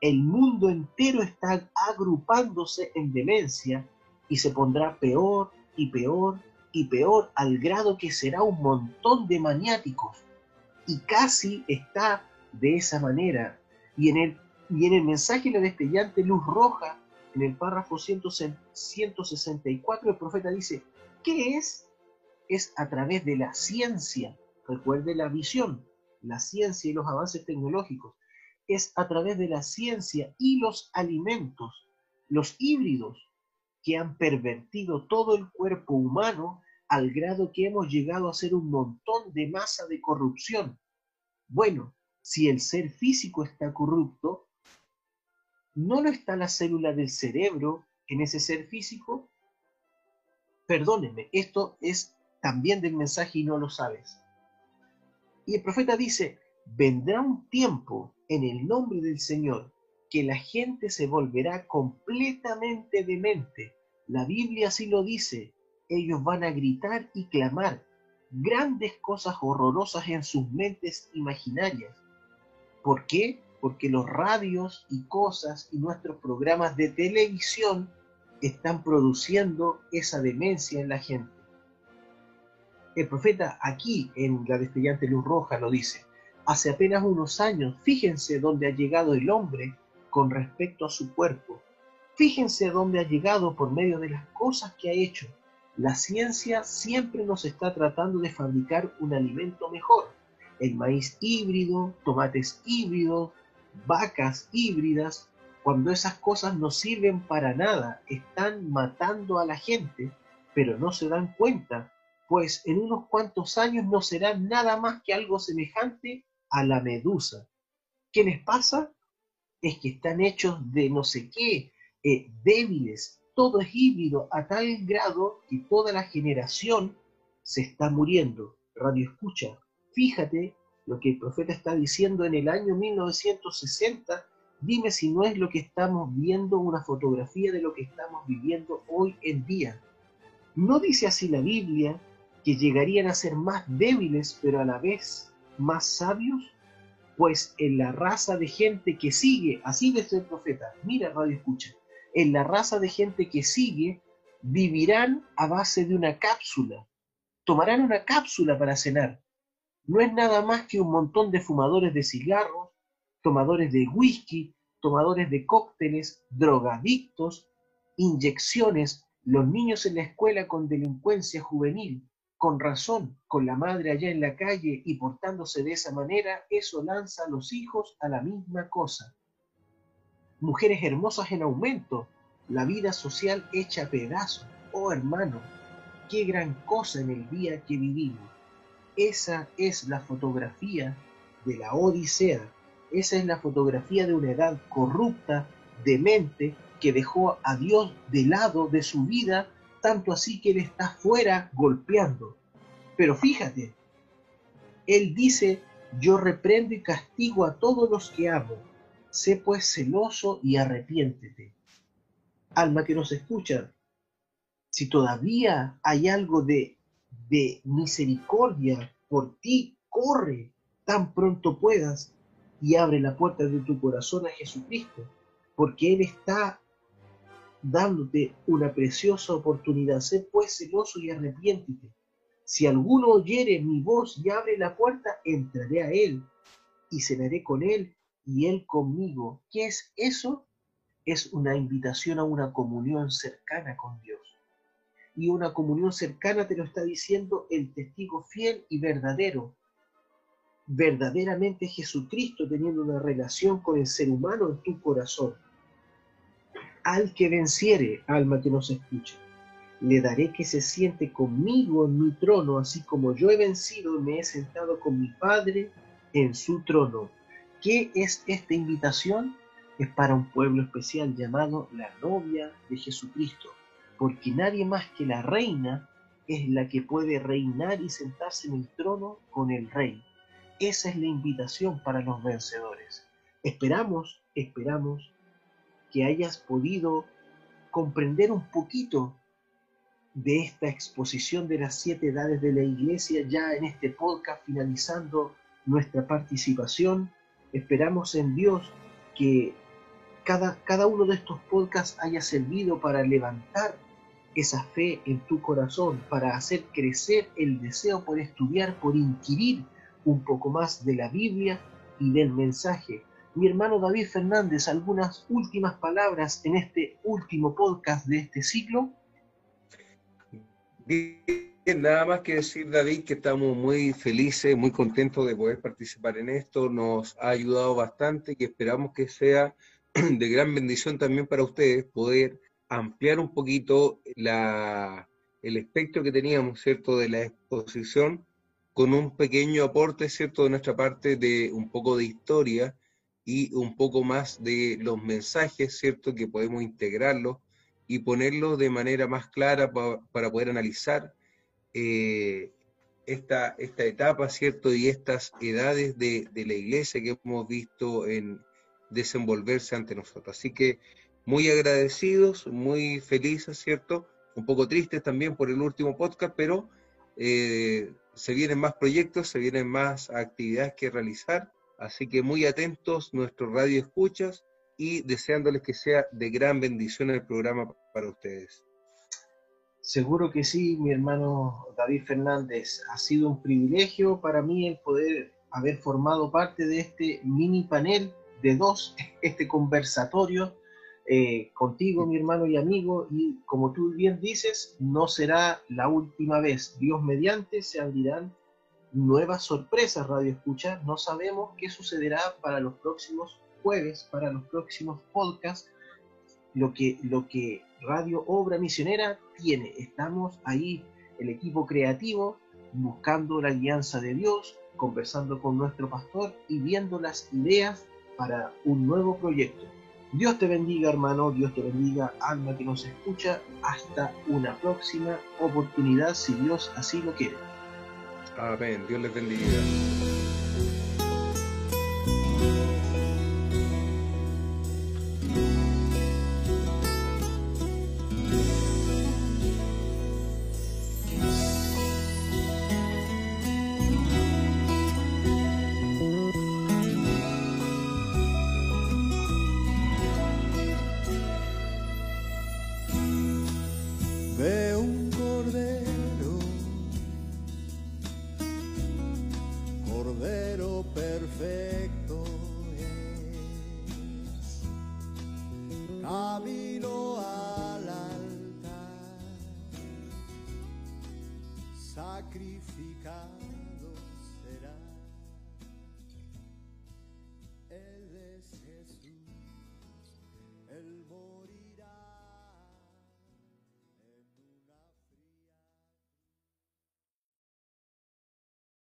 El mundo entero está agrupándose en demencia y se pondrá peor y peor y peor al grado que será un montón de maniáticos. Y casi está de esa manera. Y en el, y en el mensaje la destellante luz roja, en el párrafo 164, el profeta dice, ¿qué es? Es a través de la ciencia Recuerde la visión, la ciencia y los avances tecnológicos. Es a través de la ciencia y los alimentos, los híbridos, que han pervertido todo el cuerpo humano al grado que hemos llegado a ser un montón de masa de corrupción. Bueno, si el ser físico está corrupto, ¿no lo está la célula del cerebro en ese ser físico? Perdónenme, esto es también del mensaje y no lo sabes. Y el profeta dice, vendrá un tiempo en el nombre del Señor que la gente se volverá completamente demente. La Biblia así lo dice. Ellos van a gritar y clamar grandes cosas horrorosas en sus mentes imaginarias. ¿Por qué? Porque los radios y cosas y nuestros programas de televisión están produciendo esa demencia en la gente. El profeta aquí en la destellante luz roja lo dice, hace apenas unos años, fíjense dónde ha llegado el hombre con respecto a su cuerpo. Fíjense dónde ha llegado por medio de las cosas que ha hecho. La ciencia siempre nos está tratando de fabricar un alimento mejor. El maíz híbrido, tomates híbridos, vacas híbridas, cuando esas cosas no sirven para nada, están matando a la gente, pero no se dan cuenta, pues en unos cuantos años no serán nada más que algo semejante a la medusa. ¿Qué les pasa? Es que están hechos de no sé qué, eh, débiles, todo es híbrido a tal grado que toda la generación se está muriendo. Radio escucha, fíjate lo que el profeta está diciendo en el año 1960 Dime si no es lo que estamos viendo, una fotografía de lo que estamos viviendo hoy en día. ¿No dice así la Biblia que llegarían a ser más débiles, pero a la vez más sabios? Pues en la raza de gente que sigue, así dice el profeta, mira radio escucha, en la raza de gente que sigue, vivirán a base de una cápsula. Tomarán una cápsula para cenar. No es nada más que un montón de fumadores de cigarros, tomadores de whisky, tomadores de cócteles, drogadictos, inyecciones, los niños en la escuela con delincuencia juvenil, con razón, con la madre allá en la calle y portándose de esa manera, eso lanza a los hijos a la misma cosa. Mujeres hermosas en aumento, la vida social hecha a pedazos. Oh hermano, qué gran cosa en el día que vivimos. Esa es la fotografía de la Odisea esa es la fotografía de una edad corrupta, demente, que dejó a Dios de lado de su vida, tanto así que Él está fuera golpeando. Pero fíjate, Él dice, yo reprendo y castigo a todos los que amo. Sé pues celoso y arrepiéntete. Alma que nos escucha, si todavía hay algo de, de misericordia por ti, corre tan pronto puedas y abre la puerta de tu corazón a Jesucristo, porque Él está dándote una preciosa oportunidad. Sé pues celoso y arrepiéntete. Si alguno oyere mi voz y abre la puerta, entraré a Él y cenaré con Él y Él conmigo. ¿Qué es eso? Es una invitación a una comunión cercana con Dios. Y una comunión cercana te lo está diciendo el testigo fiel y verdadero, verdaderamente Jesucristo teniendo una relación con el ser humano en tu corazón. Al que venciere, alma que nos escuche, le daré que se siente conmigo en mi trono, así como yo he vencido y me he sentado con mi Padre en su trono. ¿Qué es esta invitación? Es para un pueblo especial llamado la novia de Jesucristo, porque nadie más que la reina es la que puede reinar y sentarse en el trono con el rey. Esa es la invitación para los vencedores. Esperamos, esperamos que hayas podido comprender un poquito de esta exposición de las siete edades de la iglesia ya en este podcast finalizando nuestra participación. Esperamos en Dios que cada, cada uno de estos podcasts haya servido para levantar esa fe en tu corazón, para hacer crecer el deseo por estudiar, por inquirir un poco más de la Biblia y del mensaje. Mi hermano David Fernández, algunas últimas palabras en este último podcast de este ciclo. Bien, nada más que decir David que estamos muy felices, muy contentos de poder participar en esto, nos ha ayudado bastante y esperamos que sea (clears throat) de gran bendición también para ustedes poder ampliar un poquito la, el espectro que teníamos, ¿cierto?, de la exposición con un pequeño aporte, ¿cierto?, de nuestra parte de un poco de historia y un poco más de los mensajes, ¿cierto?, que podemos integrarlos y ponerlos de manera más clara para poder analizar eh, esta, esta etapa, ¿cierto?, y estas edades de, de la iglesia que hemos visto en desenvolverse ante nosotros. Así que muy agradecidos, muy felices, ¿cierto? Un poco tristes también por el último podcast, pero eh, se vienen más proyectos, se vienen más actividades que realizar, así que muy atentos nuestro radio escuchas y deseándoles que sea de gran bendición el programa para ustedes. Seguro que sí, mi hermano David Fernández. Ha sido un privilegio para mí el poder haber formado parte de este mini panel de dos, este conversatorio eh, contigo, mi hermano y amigo, y como tú bien dices, no será la última vez. Dios mediante se abrirán nuevas sorpresas, Radio Escucha. No sabemos qué sucederá para los próximos jueves, para los próximos podcasts. Lo que, lo que Radio Obra Misionera tiene. Estamos ahí, el equipo creativo, buscando la alianza de Dios, conversando con nuestro pastor y viendo las ideas para un nuevo proyecto. Dios te bendiga hermano, Dios te bendiga alma que nos escucha. Hasta una próxima oportunidad si Dios así lo quiere. Amén, Dios les bendiga.